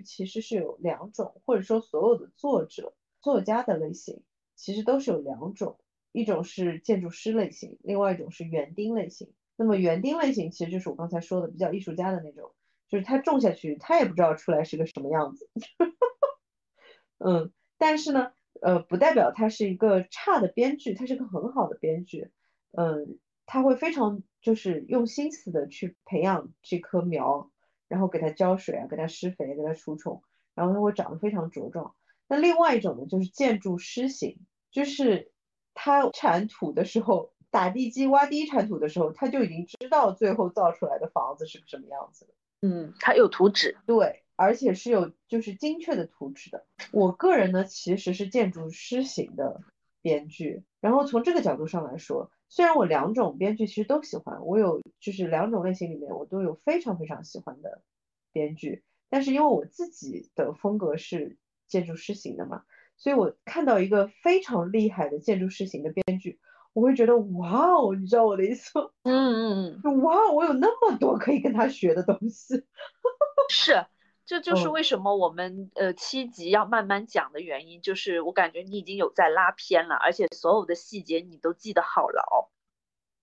其实是有两种，或者说所有的作者、作家的类型其实都是有两种，一种是建筑师类型，另外一种是园丁类型。那么园丁类型其实就是我刚才说的比较艺术家的那种，就是他种下去，他也不知道出来是个什么样子。嗯，但是呢。呃，不代表他是一个差的编剧，他是个很好的编剧。嗯，他会非常就是用心思的去培养这棵苗，然后给它浇水啊，给它施肥，给它除虫，然后它会长得非常茁壮。那另外一种呢，就是建筑师型，就是他铲土的时候，打地基挖第一铲土的时候，他就已经知道最后造出来的房子是个什么样子了。嗯，他有图纸。对。而且是有就是精确的图纸的。我个人呢，其实是建筑师型的编剧。然后从这个角度上来说，虽然我两种编剧其实都喜欢，我有就是两种类型里面我都有非常非常喜欢的编剧。但是因为我自己的风格是建筑师型的嘛，所以我看到一个非常厉害的建筑师型的编剧，我会觉得哇哦，你知道我的意思吗？嗯嗯嗯，哇哦，我有那么多可以跟他学的东西。是。这就是为什么我们呃七集要慢慢讲的原因，就是我感觉你已经有在拉偏了，而且所有的细节你都记得好牢。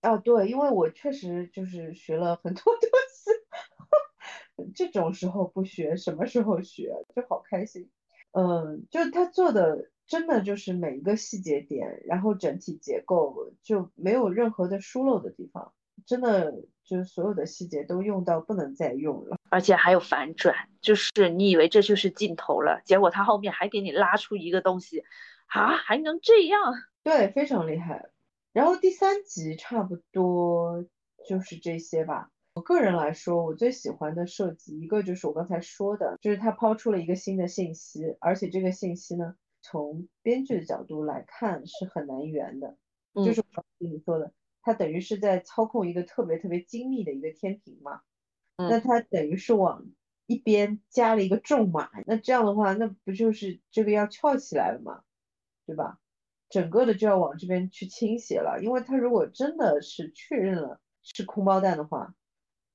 啊，对，因为我确实就是学了很多东西，这种时候不学，什么时候学就好开心。嗯，就他做的真的就是每一个细节点，然后整体结构就没有任何的疏漏的地方，真的就是所有的细节都用到不能再用了。而且还有反转，就是你以为这就是尽头了，结果他后面还给你拉出一个东西，啊，还能这样？对，非常厉害。然后第三集差不多就是这些吧。我个人来说，我最喜欢的设计一个就是我刚才说的，就是他抛出了一个新的信息，而且这个信息呢，从编剧的角度来看是很难圆的，就是我跟你说的，他等于是在操控一个特别特别精密的一个天平嘛。那它等于是往一边加了一个重码，那这样的话，那不就是这个要翘起来了嘛？对吧？整个的就要往这边去倾斜了，因为它如果真的是确认了是空包弹的话，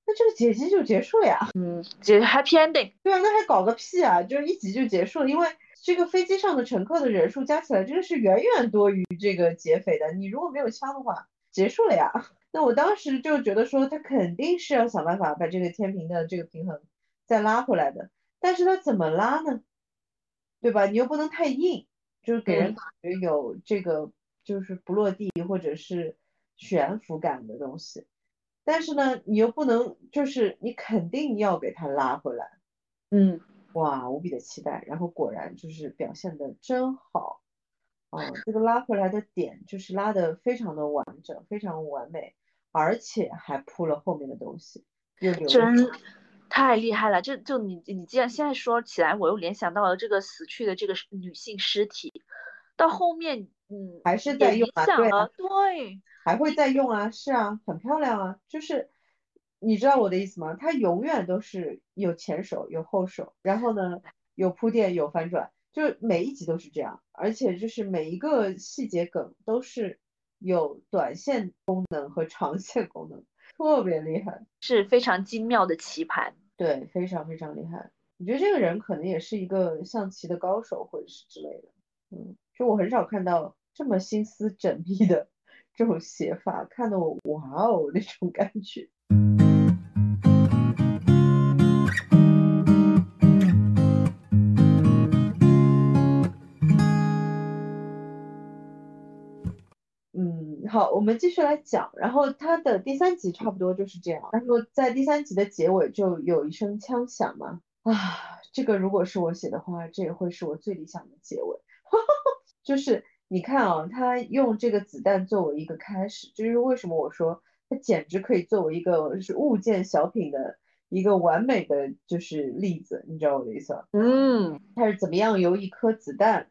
那这个解析就结束了呀。嗯，结 happy ending。对啊，那还搞个屁啊！就是一集就结束了，因为这个飞机上的乘客的人数加起来真的是远远多于这个劫匪的。你如果没有枪的话，结束了呀。那我当时就觉得说，他肯定是要想办法把这个天平的这个平衡再拉回来的，但是他怎么拉呢？对吧？你又不能太硬，就是给人感觉有这个就是不落地或者是悬浮感的东西，但是呢，你又不能就是你肯定要给他拉回来。嗯，哇，无比的期待，然后果然就是表现的真好。啊，这个拉回来的点就是拉的非常的完整，非常完美。而且还铺了后面的东西，真太厉害了！就就你你既然现在说起来，我又联想到了这个死去的这个女性尸体，到后面嗯，还是在用啊，对还会再用啊，是啊，很漂亮啊，就是你知道我的意思吗？它永远都是有前手有后手，然后呢有铺垫有反转，就是每一集都是这样，而且就是每一个细节梗都是有短线功能和长线功能，特别厉害，是非常精妙的棋盘。对，非常非常厉害。我觉得这个人可能也是一个象棋的高手或者是之类的，嗯，就我很少看到这么心思缜密的这种写法，看得我哇哦那种感觉。好，我们继续来讲。然后它的第三集差不多就是这样。然后在第三集的结尾就有一声枪响嘛，啊，这个如果是我写的话，这也会是我最理想的结尾。就是你看啊，他用这个子弹作为一个开始，这就是为什么我说它简直可以作为一个是物件小品的一个完美的就是例子，你知道我的意思吗？嗯，它是怎么样由一颗子弹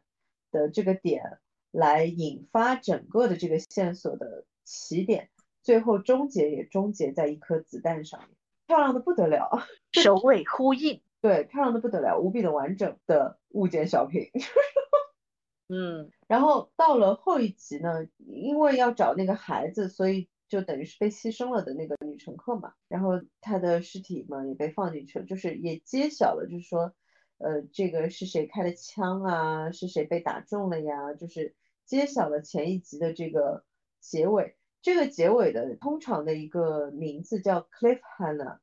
的这个点来引发整个的这个线索的起点，最后终结也终结在一颗子弹上面，漂亮的不得了，首尾呼应。对，漂亮的不得了，无比的完整的物件小品。嗯然后到了后一集呢，因为要找那个孩子，所以就等于是被牺牲了的那个女乘客嘛，然后她的尸体嘛也被放进去了，就是也揭晓了，就是说，呃，这个是谁开的枪啊，是谁被打中了呀，就是揭晓了前一集的这个结尾。这个结尾的通常的一个名字叫 cliffhanger，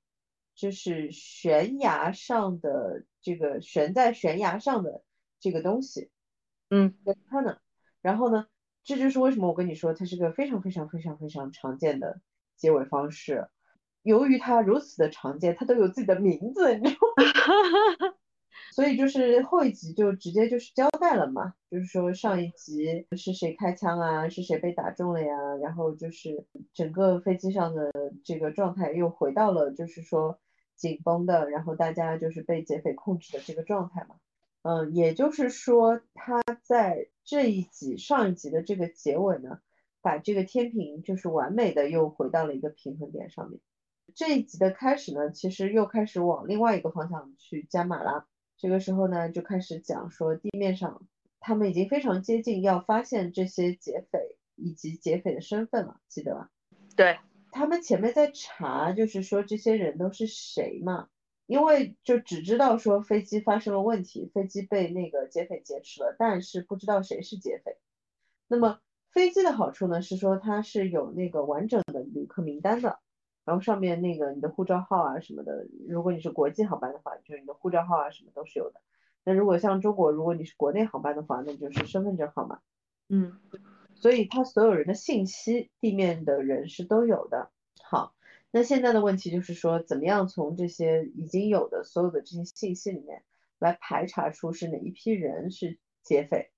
就是悬崖上的这个悬在悬崖上的这个东西。嗯，，cliffhanger，然后呢，这就是为什么我跟你说它是个非常非常非常非常常见的结尾方式。由于它如此的常见，它都有自己的名字，你知道吗？所以就是后一集就直接就是交代了嘛，就是说上一集是谁开枪啊，是谁被打中了呀，然后就是整个飞机上的这个状态又回到了就是说紧绷的，然后大家就是被劫匪控制的这个状态嘛。嗯，也就是说，他在这一集上一集的这个结尾呢，把这个天平就是完美的又回到了一个平衡点上面。这一集的开始呢，其实又开始往另外一个方向去加码啦。这个时候呢，就开始讲说地面上他们已经非常接近要发现这些劫匪以及劫匪的身份了，记得吧？对，他们前面在查，就是说这些人都是谁嘛。因为就只知道说飞机发生了问题，飞机被那个劫匪劫持了，但是不知道谁是劫匪。那么飞机的好处呢是说它是有那个完整的旅客名单的，然后上面那个你的护照号啊什么的，如果你是国际航班的话，就是你的护照号啊什么都是有的。那如果像中国，如果你是国内航班的话，那就是身份证号码。嗯所以他所有人的信息，地面的人是都有的。好。那现在的问题就是说，怎么样从这些已经有的所有的这些信息里面来排查出是哪一批人是劫匪？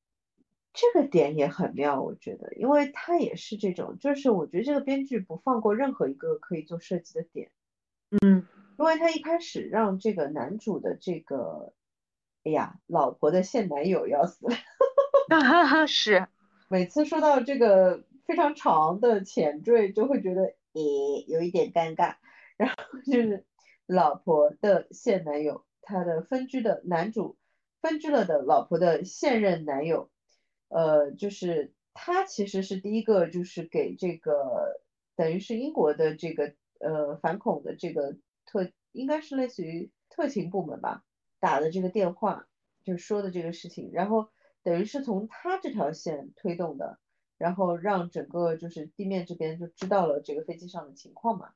这个点也很妙，我觉得，因为他也是这种，就是我觉得这个编剧不放过任何一个可以做设计的点。嗯，因为他一开始让这个男主的这个，哎呀，老婆的现男友要死，哈哈，是，每次说到这个非常长的前缀，就会觉得。诶，有一点尴尬，然后就是老婆的现男友，他的分居的男主分居了的老婆的现任男友，呃，就是他其实是第一个，就是给这个等于是英国的这个呃反恐的这个特，应该是类似于特勤部门吧，打的这个电话，就说的这个事情，然后等于是从他这条线推动的。然后让整个就是地面这边就知道了这个飞机上的情况嘛。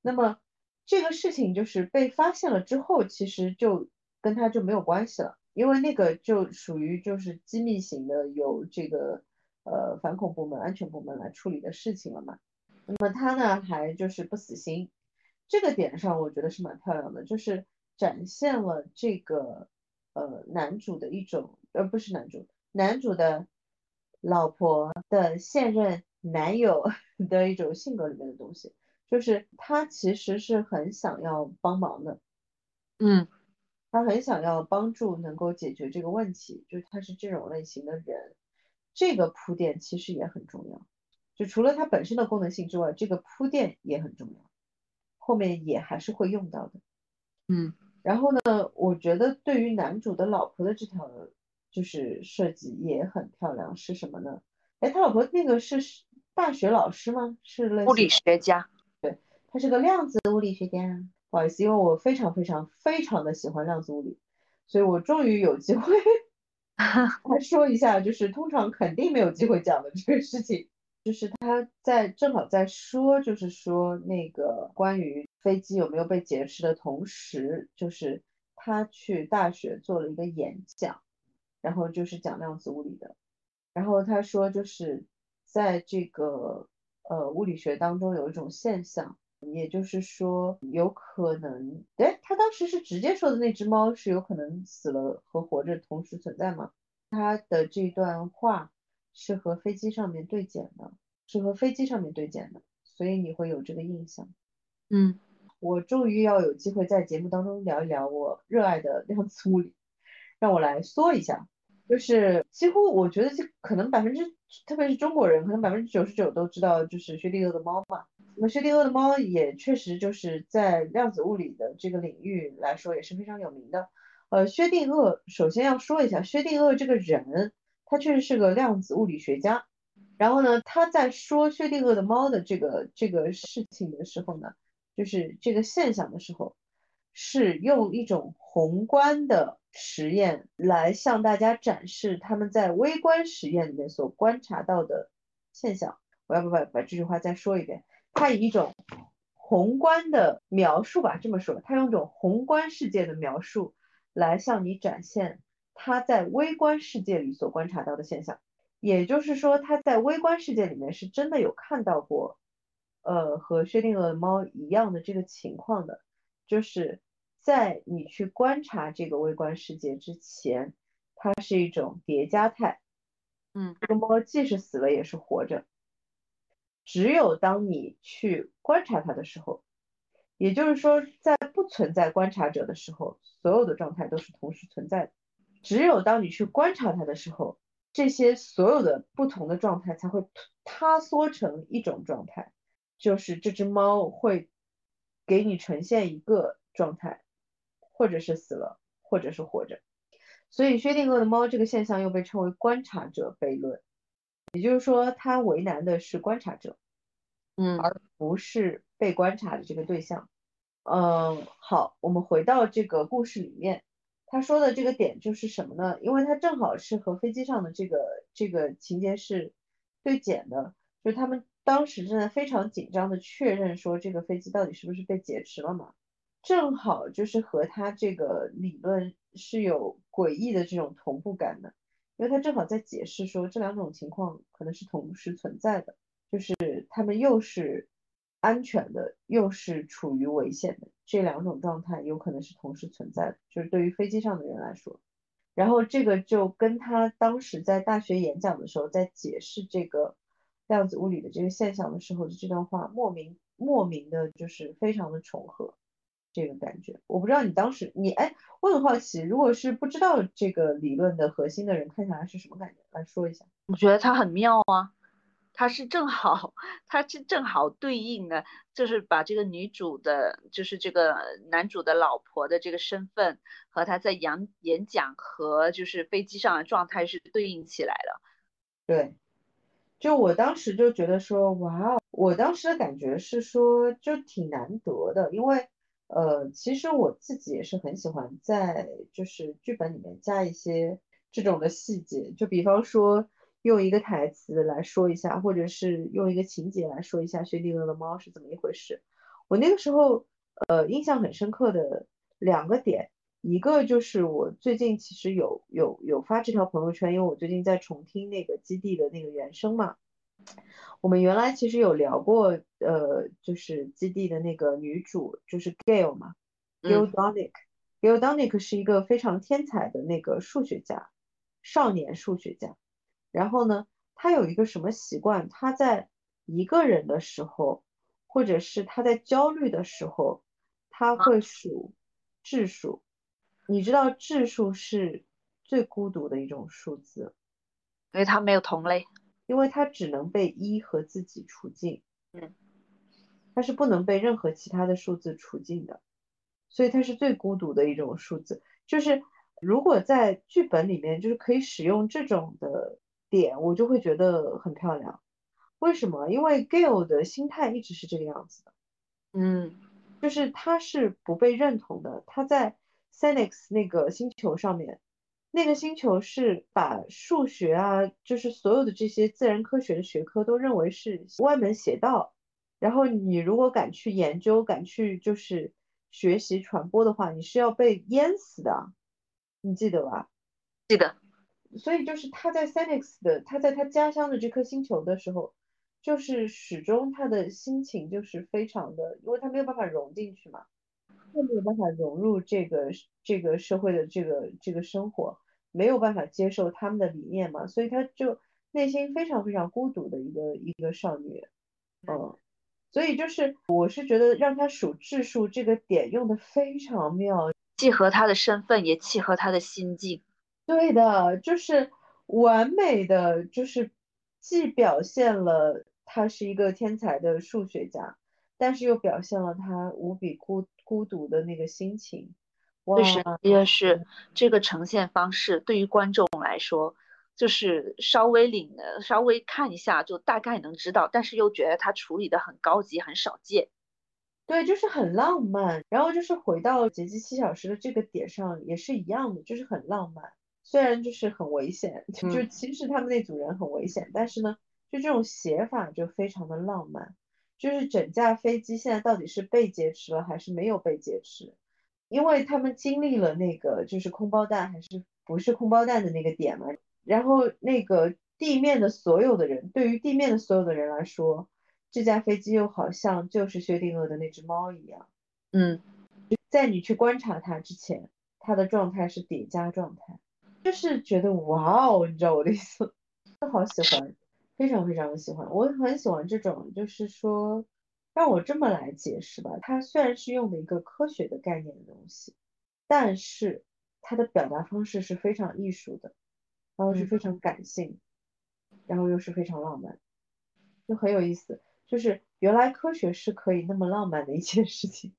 那么这个事情就是被发现了之后，其实就跟他就没有关系了，因为那个就属于就是机密型的，由这个呃反恐部门、安全部门来处理的事情了嘛。那么他呢还就是不死心，这个点上我觉得是蛮漂亮的，就是展现了这个呃男主的一种，而不是男主，男主的。老婆的现任男友 的一种性格里面的东西，就是他其实是很想要帮忙的，嗯，他很想要帮助能够解决这个问题，就是他是这种类型的人，这个铺垫其实也很重要。就除了它本身的功能性之外，这个铺垫也很重要，后面也还是会用到的。嗯，然后呢，我觉得对于男主的老婆的这条就是设计也很漂亮，是什么呢？哎，他老婆那个是大学老师吗？是类物理学家。对，他是个量子物理学家。不好意思，因为我非常非常非常的喜欢量子物理，所以我终于有机会 来说一下，就是通常肯定没有机会讲的这个事情。就是他在正好在说，就是说那个关于飞机有没有被劫持的同时，就是他去大学做了一个演讲，然后就是讲量子物理的，然后他说就是在这个呃物理学当中有一种现象，也就是说有可能，哎，他当时是直接说的那只猫是有可能死了和活着同时存在吗？他的这段话。是和飞机上面对剪的，是和飞机上面对剪的，所以你会有这个印象。嗯，我终于要有机会在节目当中聊一聊我热爱的量子物理，让我来说一下，就是几乎我觉得就可能百分之，特别是中国人，可能百分之九十九都知道，就是薛定谔的猫嘛。那么薛定谔的猫也确实就是在量子物理的这个领域来说也是非常有名的。呃，薛定谔首先要说一下，薛定谔这个人。他确实是个量子物理学家，然后呢，他在说薛定谔的猫的这个这个事情的时候呢，就是这个现象的时候，是用一种宏观的实验来向大家展示他们在微观实验里面所观察到的现象。我要不把把这句话再说一遍，他以一种宏观的描述吧，这么说，他用一种宏观世界的描述来向你展现。他在微观世界里所观察到的现象，也就是说，他在微观世界里面是真的有看到过，呃，和薛定谔的猫一样的这个情况的，就是在你去观察这个微观世界之前，它是一种叠加态，嗯，这个猫既是死了也是活着，只有当你去观察它的时候，也就是说，在不存在观察者的时候，所有的状态都是同时存在的。只有当你去观察它的时候，这些所有的不同的状态才会塌缩成一种状态，就是这只猫会给你呈现一个状态，或者是死了，或者是活着。所以薛定谔的猫这个现象又被称为观察者悖论，也就是说，它为难的是观察者，嗯，而不是被观察的这个对象。嗯，好，我们回到这个故事里面。他说的这个点就是什么呢？因为他正好是和飞机上的这个这个情节是对剪的，就是他们当时正在非常紧张的确认说这个飞机到底是不是被劫持了嘛，正好就是和他这个理论是有诡异的这种同步感的，因为他正好在解释说这两种情况可能是同时存在的，就是他们又是。安全的又是处于危险的这两种状态有可能是同时存在的，就是对于飞机上的人来说，然后这个就跟他当时在大学演讲的时候在解释这个量子物理的这个现象的时候的这段话莫名莫名的就是非常的重合，这个感觉我不知道你当时你哎我很好奇，如果是不知道这个理论的核心的人看下来是什么感觉？来说一下。我觉得它很妙啊。它是正好，它是正好对应的，就是把这个女主的，就是这个男主的老婆的这个身份和他在演演讲和就是飞机上的状态是对应起来的。对，就我当时就觉得说，哇，我当时的感觉是说，就挺难得的，因为呃，其实我自己也是很喜欢在就是剧本里面加一些这种的细节，就比方说。用一个台词来说一下，或者是用一个情节来说一下薛定谔的猫是怎么一回事。我那个时候，呃，印象很深刻的两个点，一个就是我最近其实有有有发这条朋友圈，因为我最近在重听那个基地的那个原声嘛。我们原来其实有聊过，呃，就是基地的那个女主就是 Gail 嘛，Gail Donick，Gail Donick 是一个非常天才的那个数学家，少年数学家。然后呢，他有一个什么习惯？他在一个人的时候，或者是他在焦虑的时候，他会数质数。你知道质数是最孤独的一种数字，因为它没有同类，因为它只能被一和自己除尽，嗯，它是不能被任何其他的数字除尽的，所以它是最孤独的一种数字。就是如果在剧本里面，就是可以使用这种的点，我就会觉得很漂亮。为什么？因为 Gail 的心态一直是这个样子的，嗯，就是他是不被认同的。他在 Senex 那个星球上面，那个星球是把数学啊，就是所有的这些自然科学的学科都认为是歪门邪道。然后你如果敢去研究，敢去就是学习传播的话，你是要被淹死的，你记得吧？记得。所以就是他在 Senex 的，他在他家乡的这颗星球的时候。就是始终他的心情就是非常的，因为他没有办法融进去嘛，他没有办法融入这个这个社会的这个这个生活，没有办法接受他们的理念嘛，所以他就内心非常非常孤独的一个一个少女，嗯，所以就是我是觉得让他数质数这个点用的非常妙，既合他的身份，也契合他的心境。对的，就是完美的，就是既表现了。他是一个天才的数学家，但是又表现了他无比孤孤独的那个心情。哇，也是这个呈现方式，对于观众来说，就是稍微领的，稍微看一下就大概能知道，但是又觉得他处理的很高级，很少见。对，就是很浪漫。然后就是回到劫机七小时的这个点上，也是一样的，就是很浪漫。虽然就是很危险，就其实他们那组人很危险，但是呢。就这种写法就非常的浪漫，就是整架飞机现在到底是被劫持了还是没有被劫持？因为他们经历了那个就是空包弹还是不是空包弹的那个点嘛，然后那个地面的所有的人，对于地面的所有的人来说，这架飞机又好像就是薛定谔的那只猫一样，嗯，在你去观察它之前，它的状态是叠加状态，就是觉得哇哦，你知道我的意思，我好喜欢。非常非常的喜欢，我很喜欢这种，就是说让我这么来解释吧。它虽然是用的一个科学的概念的东西，但是它的表达方式是非常艺术的，然后是非常感性，然后又是非常浪漫，就很有意思。就是原来科学是可以那么浪漫的一件事情。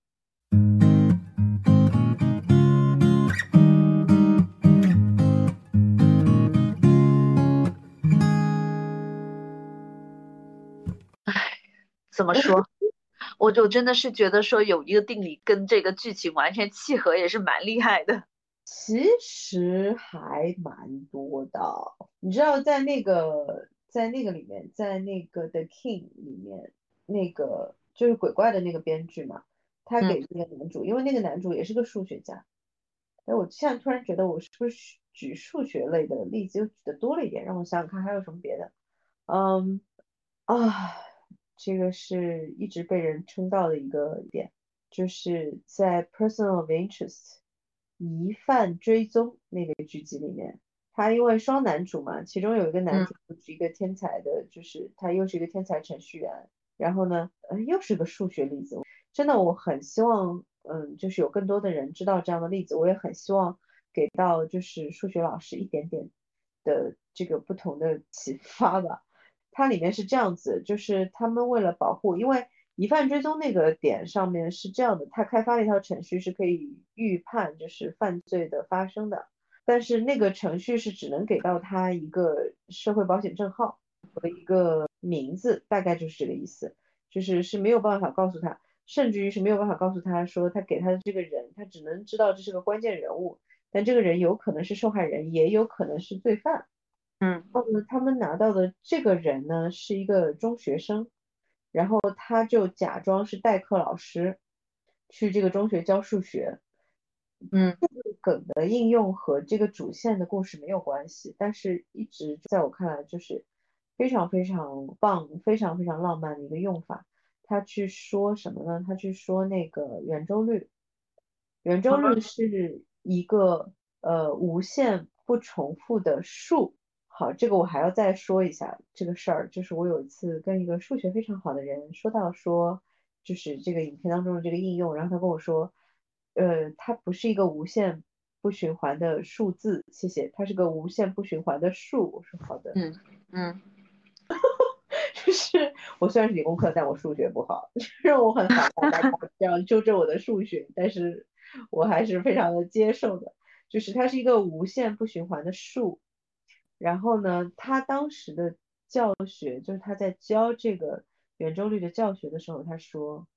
怎么说？我就真的是觉得说有一个定理跟这个剧情完全契合，也是蛮厉害的。其实还蛮多的，你知道，在那个在那个里面，在那个 The King 里面，那个就是鬼怪的那个编剧嘛，他给那个男主，因为那个男主也是个数学家。哎，我现在突然觉得我是不是举数学类的例子又举的多了一点？让我想想看还有什么别的。嗯啊。这个是一直被人称道的一个点，就是在 Person of Interest 疑犯追踪那个剧集里面，他因为双男主嘛，其中有一个男主是一个天才的，就是他又是一个天才程序员，然后呢，呃，又是个数学例子。真的，我很希望，嗯，就是有更多的人知道这样的例子，我也很希望给到就是数学老师一点点的这个不同的启发吧。它里面是这样子，就是他们为了保护，因为疑犯追踪那个点上面是这样的，他开发了一套程序是可以预判就是犯罪的发生的，但是那个程序是只能给到他一个社会保险证号和一个名字，大概就是这个意思，就是是没有办法告诉他，甚至于是没有办法告诉他说他给他的这个人，他只能知道这是个关键人物，但这个人有可能是受害人，也有可能是罪犯。嗯，后呢，他们拿到的这个人呢是一个中学生，然后他就假装是代课老师，去这个中学教数学。嗯，这个梗的应用和这个主线的故事没有关系，但是一直在我看来就是非常非常棒、非常非常浪漫的一个用法。他去说什么呢？他去说那个圆周率，圆周率是一个呃无限不重复的数。好，这个我还要再说一下这个事儿，就是我有一次跟一个数学非常好的人说到说，就是这个影片当中的这个应用，然后他跟我说，呃，它不是一个无限不循环的数字，谢谢。它是个无限不循环的数，我说好的。嗯嗯，就是我虽然是理工科，但我数学不好，就是我很烦大家 这样纠正我的数学，但是我还是非常的接受的。就是它是一个无限不循环的数，然后呢，他当时的教学就是他在教这个圆周率的教学的时候，他说，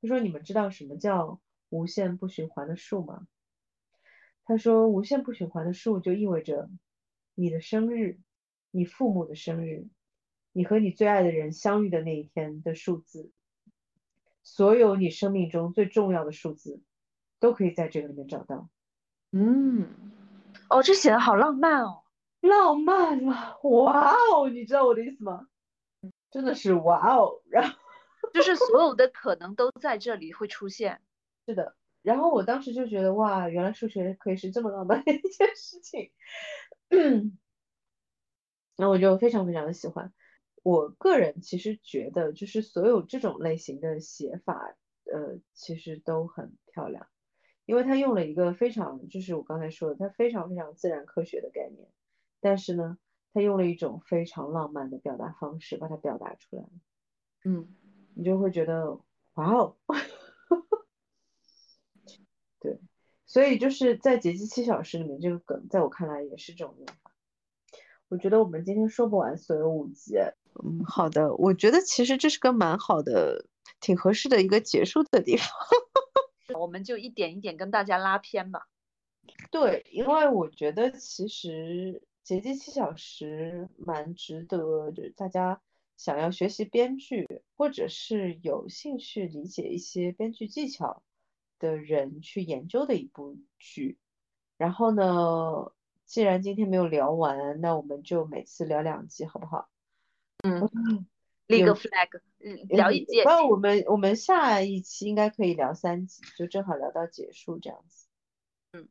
他说你们知道什么叫无限不循环的数吗？他说无限不循环的数就意味着你的生日、你父母的生日、你和你最爱的人相遇的那一天的数字，所有你生命中最重要的数字都可以在这个里面找到。嗯，哦，这写的好浪漫哦，浪漫吗！哇哦，你知道我的意思吗？真的是哇哦，然后 就是所有的可能都在这里会出现。是的，然后我当时就觉得哇，原来数学可以是这么浪漫的一件事情，然后我就非常非常的喜欢。我个人其实觉得，就是所有这种类型的写法，呃，其实都很漂亮。因为他用了一个非常，就是我刚才说的，他非常非常自然科学的概念，但是呢，他用了一种非常浪漫的表达方式把它表达出来嗯，你就会觉得哇哦，对，所以就是在劫机七小时里面这个梗，在我看来也是这种用法。我觉得我们今天说不完所有五集，嗯，好的，我觉得其实这是个蛮好的、挺合适的一个结束的地方。我们就一点一点跟大家拉偏吧。对，因为我觉得其实《劫机七小时》蛮值得，就是大家想要学习编剧，或者是有兴趣理解一些编剧技巧的人去研究的一部剧。然后呢，既然今天没有聊完，那我们就每次聊两集，好不好？嗯。立个 flag，嗯，聊一集。那我们我们下一期应该可以聊三集，就正好聊到结束这样子。嗯，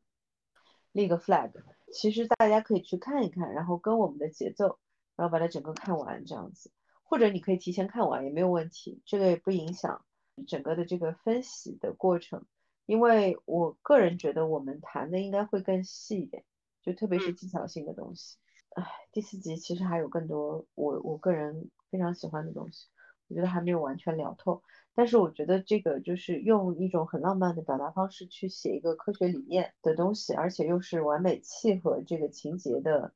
立个 flag，其实大家可以去看一看，然后跟我们的节奏，然后把它整个看完这样子。或者你可以提前看完也没有问题，这个也不影响整个的这个分析的过程。因为我个人觉得我们谈的应该会更细一点，就特别是技巧性的东西。唉，第四集其实还有更多我我个人。非常喜欢的东西，我觉得还没有完全聊透，但是我觉得这个就是用一种很浪漫的表达方式去写一个科学理念的东西，而且又是完美契合这个情节的，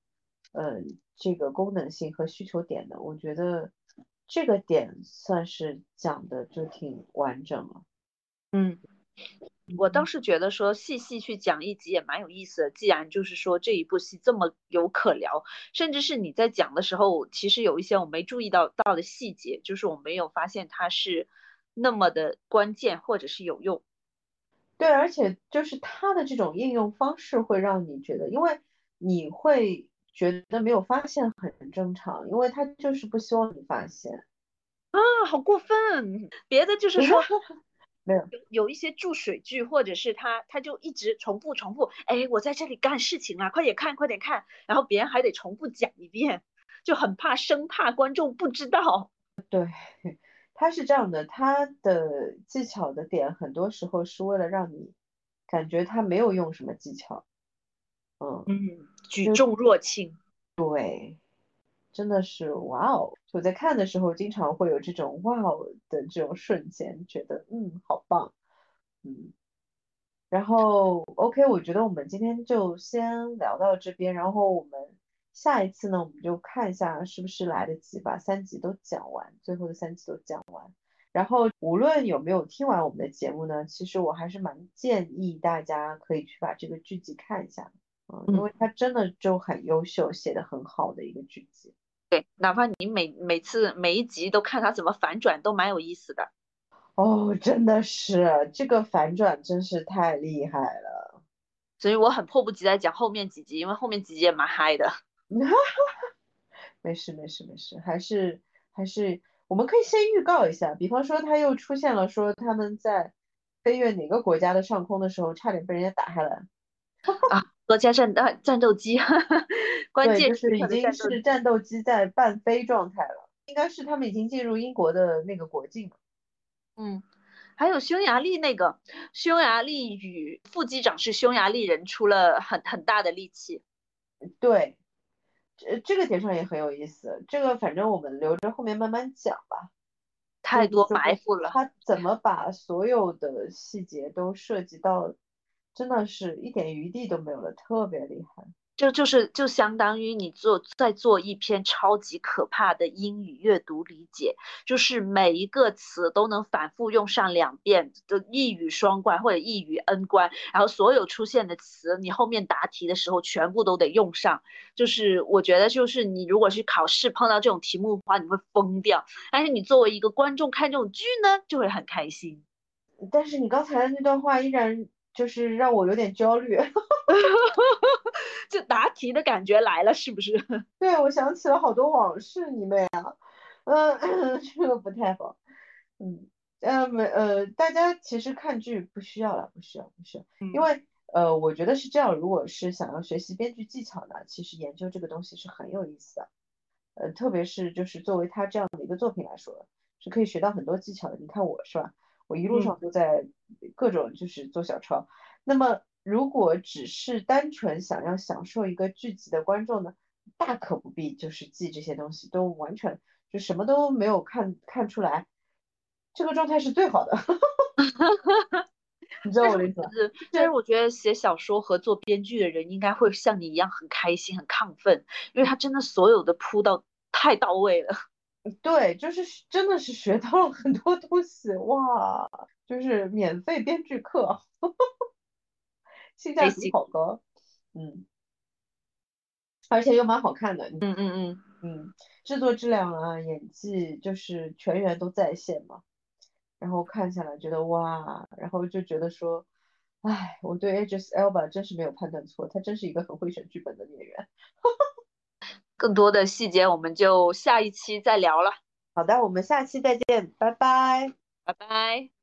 呃，这个功能性和需求点的，我觉得这个点算是讲的就挺完整了，嗯。我倒是觉得说细细去讲一集也蛮有意思的。既然就是说这一部戏这么有可聊，甚至是你在讲的时候，其实有一些我没注意到到的细节，就是我没有发现它是那么的关键或者是有用。对，而且就是它的这种应用方式会让你觉得，因为你会觉得没有发现很正常，因为他就是不希望你发现。啊，好过分！别的就是说。没有有一些注水剧，或者是他他就一直重复重复，哎，我在这里干事情啊，快点看快点看，然后别人还得重复讲一遍，就很怕生怕观众不知道。对，他是这样的，他的技巧的点很多时候是为了让你感觉他没有用什么技巧，嗯嗯，举重若轻，对。真的是哇哦！我在看的时候，经常会有这种哇哦的这种瞬间，觉得嗯，好棒，嗯。然后 OK，我觉得我们今天就先聊到这边，然后我们下一次呢，我们就看一下是不是来得及把三集都讲完，最后的三集都讲完。然后无论有没有听完我们的节目呢，其实我还是蛮建议大家可以去把这个剧集看一下，嗯，因为它真的就很优秀，写的很好的一个剧集。对，哪怕你每每次每一集都看它怎么反转，都蛮有意思的。哦，真的是这个反转真是太厉害了，所以我很迫不及待讲后面几集，因为后面几集也蛮嗨的。没事没事没事，还是还是我们可以先预告一下，比方说他又出现了，说他们在飞越哪个国家的上空的时候，差点被人家打下来。啊，国家战斗战斗机，关键是已经是战斗机在半飞状态了，应该是他们已经进入英国的那个国境了。嗯，还有匈牙利那个匈牙利与副机长是匈牙利人，出了很很大的力气。对，这这个点上也很有意思。这个反正我们留着后面慢慢讲吧。太多埋伏了。他怎么把所有的细节都涉及到，真的是一点余地都没有了，特别厉害。就就是就相当于你做在做一篇超级可怕的英语阅读理解，就是每一个词都能反复用上两遍的一语双关或者一语 n 关，然后所有出现的词你后面答题的时候全部都得用上。就是我觉得就是你如果去考试碰到这种题目的话，你会疯掉。但是你作为一个观众看这种剧呢，就会很开心。但是你刚才的那段话依然。就是让我有点焦虑，就答题的感觉来了，是不是？对，我想起了好多往事，你妹啊！嗯，这个不太好。嗯，呃，没，呃，大家其实看剧不需要了，不需要，不需要，因为呃，我觉得是这样，如果是想要学习编剧技巧呢，其实研究这个东西是很有意思的。呃，特别是就是作为他这样的一个作品来说，是可以学到很多技巧的。你看我是吧？我一路上都在各种就是做小抄。那么，如果只是单纯想要享受一个剧集的观众呢，大可不必就是记这些东西，都完全就什么都没有看看出来，这个状态是最好的。你知道我的意思？是，但是我觉得写小说和做编剧的人应该会像你一样很开心、很亢奋，因为他真的所有的铺到太到位了。对，就是真的是学到了很多东西哇，就是免费编剧课，性价比好高，嗯，而且又蛮好看的，嗯嗯嗯嗯，制作质量啊，演技就是全员都在线嘛，然后看下来觉得哇，然后就觉得说，哎，我对 a g e s Elba 真是没有判断错，他真是一个很会选剧本的演员。更多的细节我们就下一期再聊了。好的，我们下期再见，拜拜，拜拜。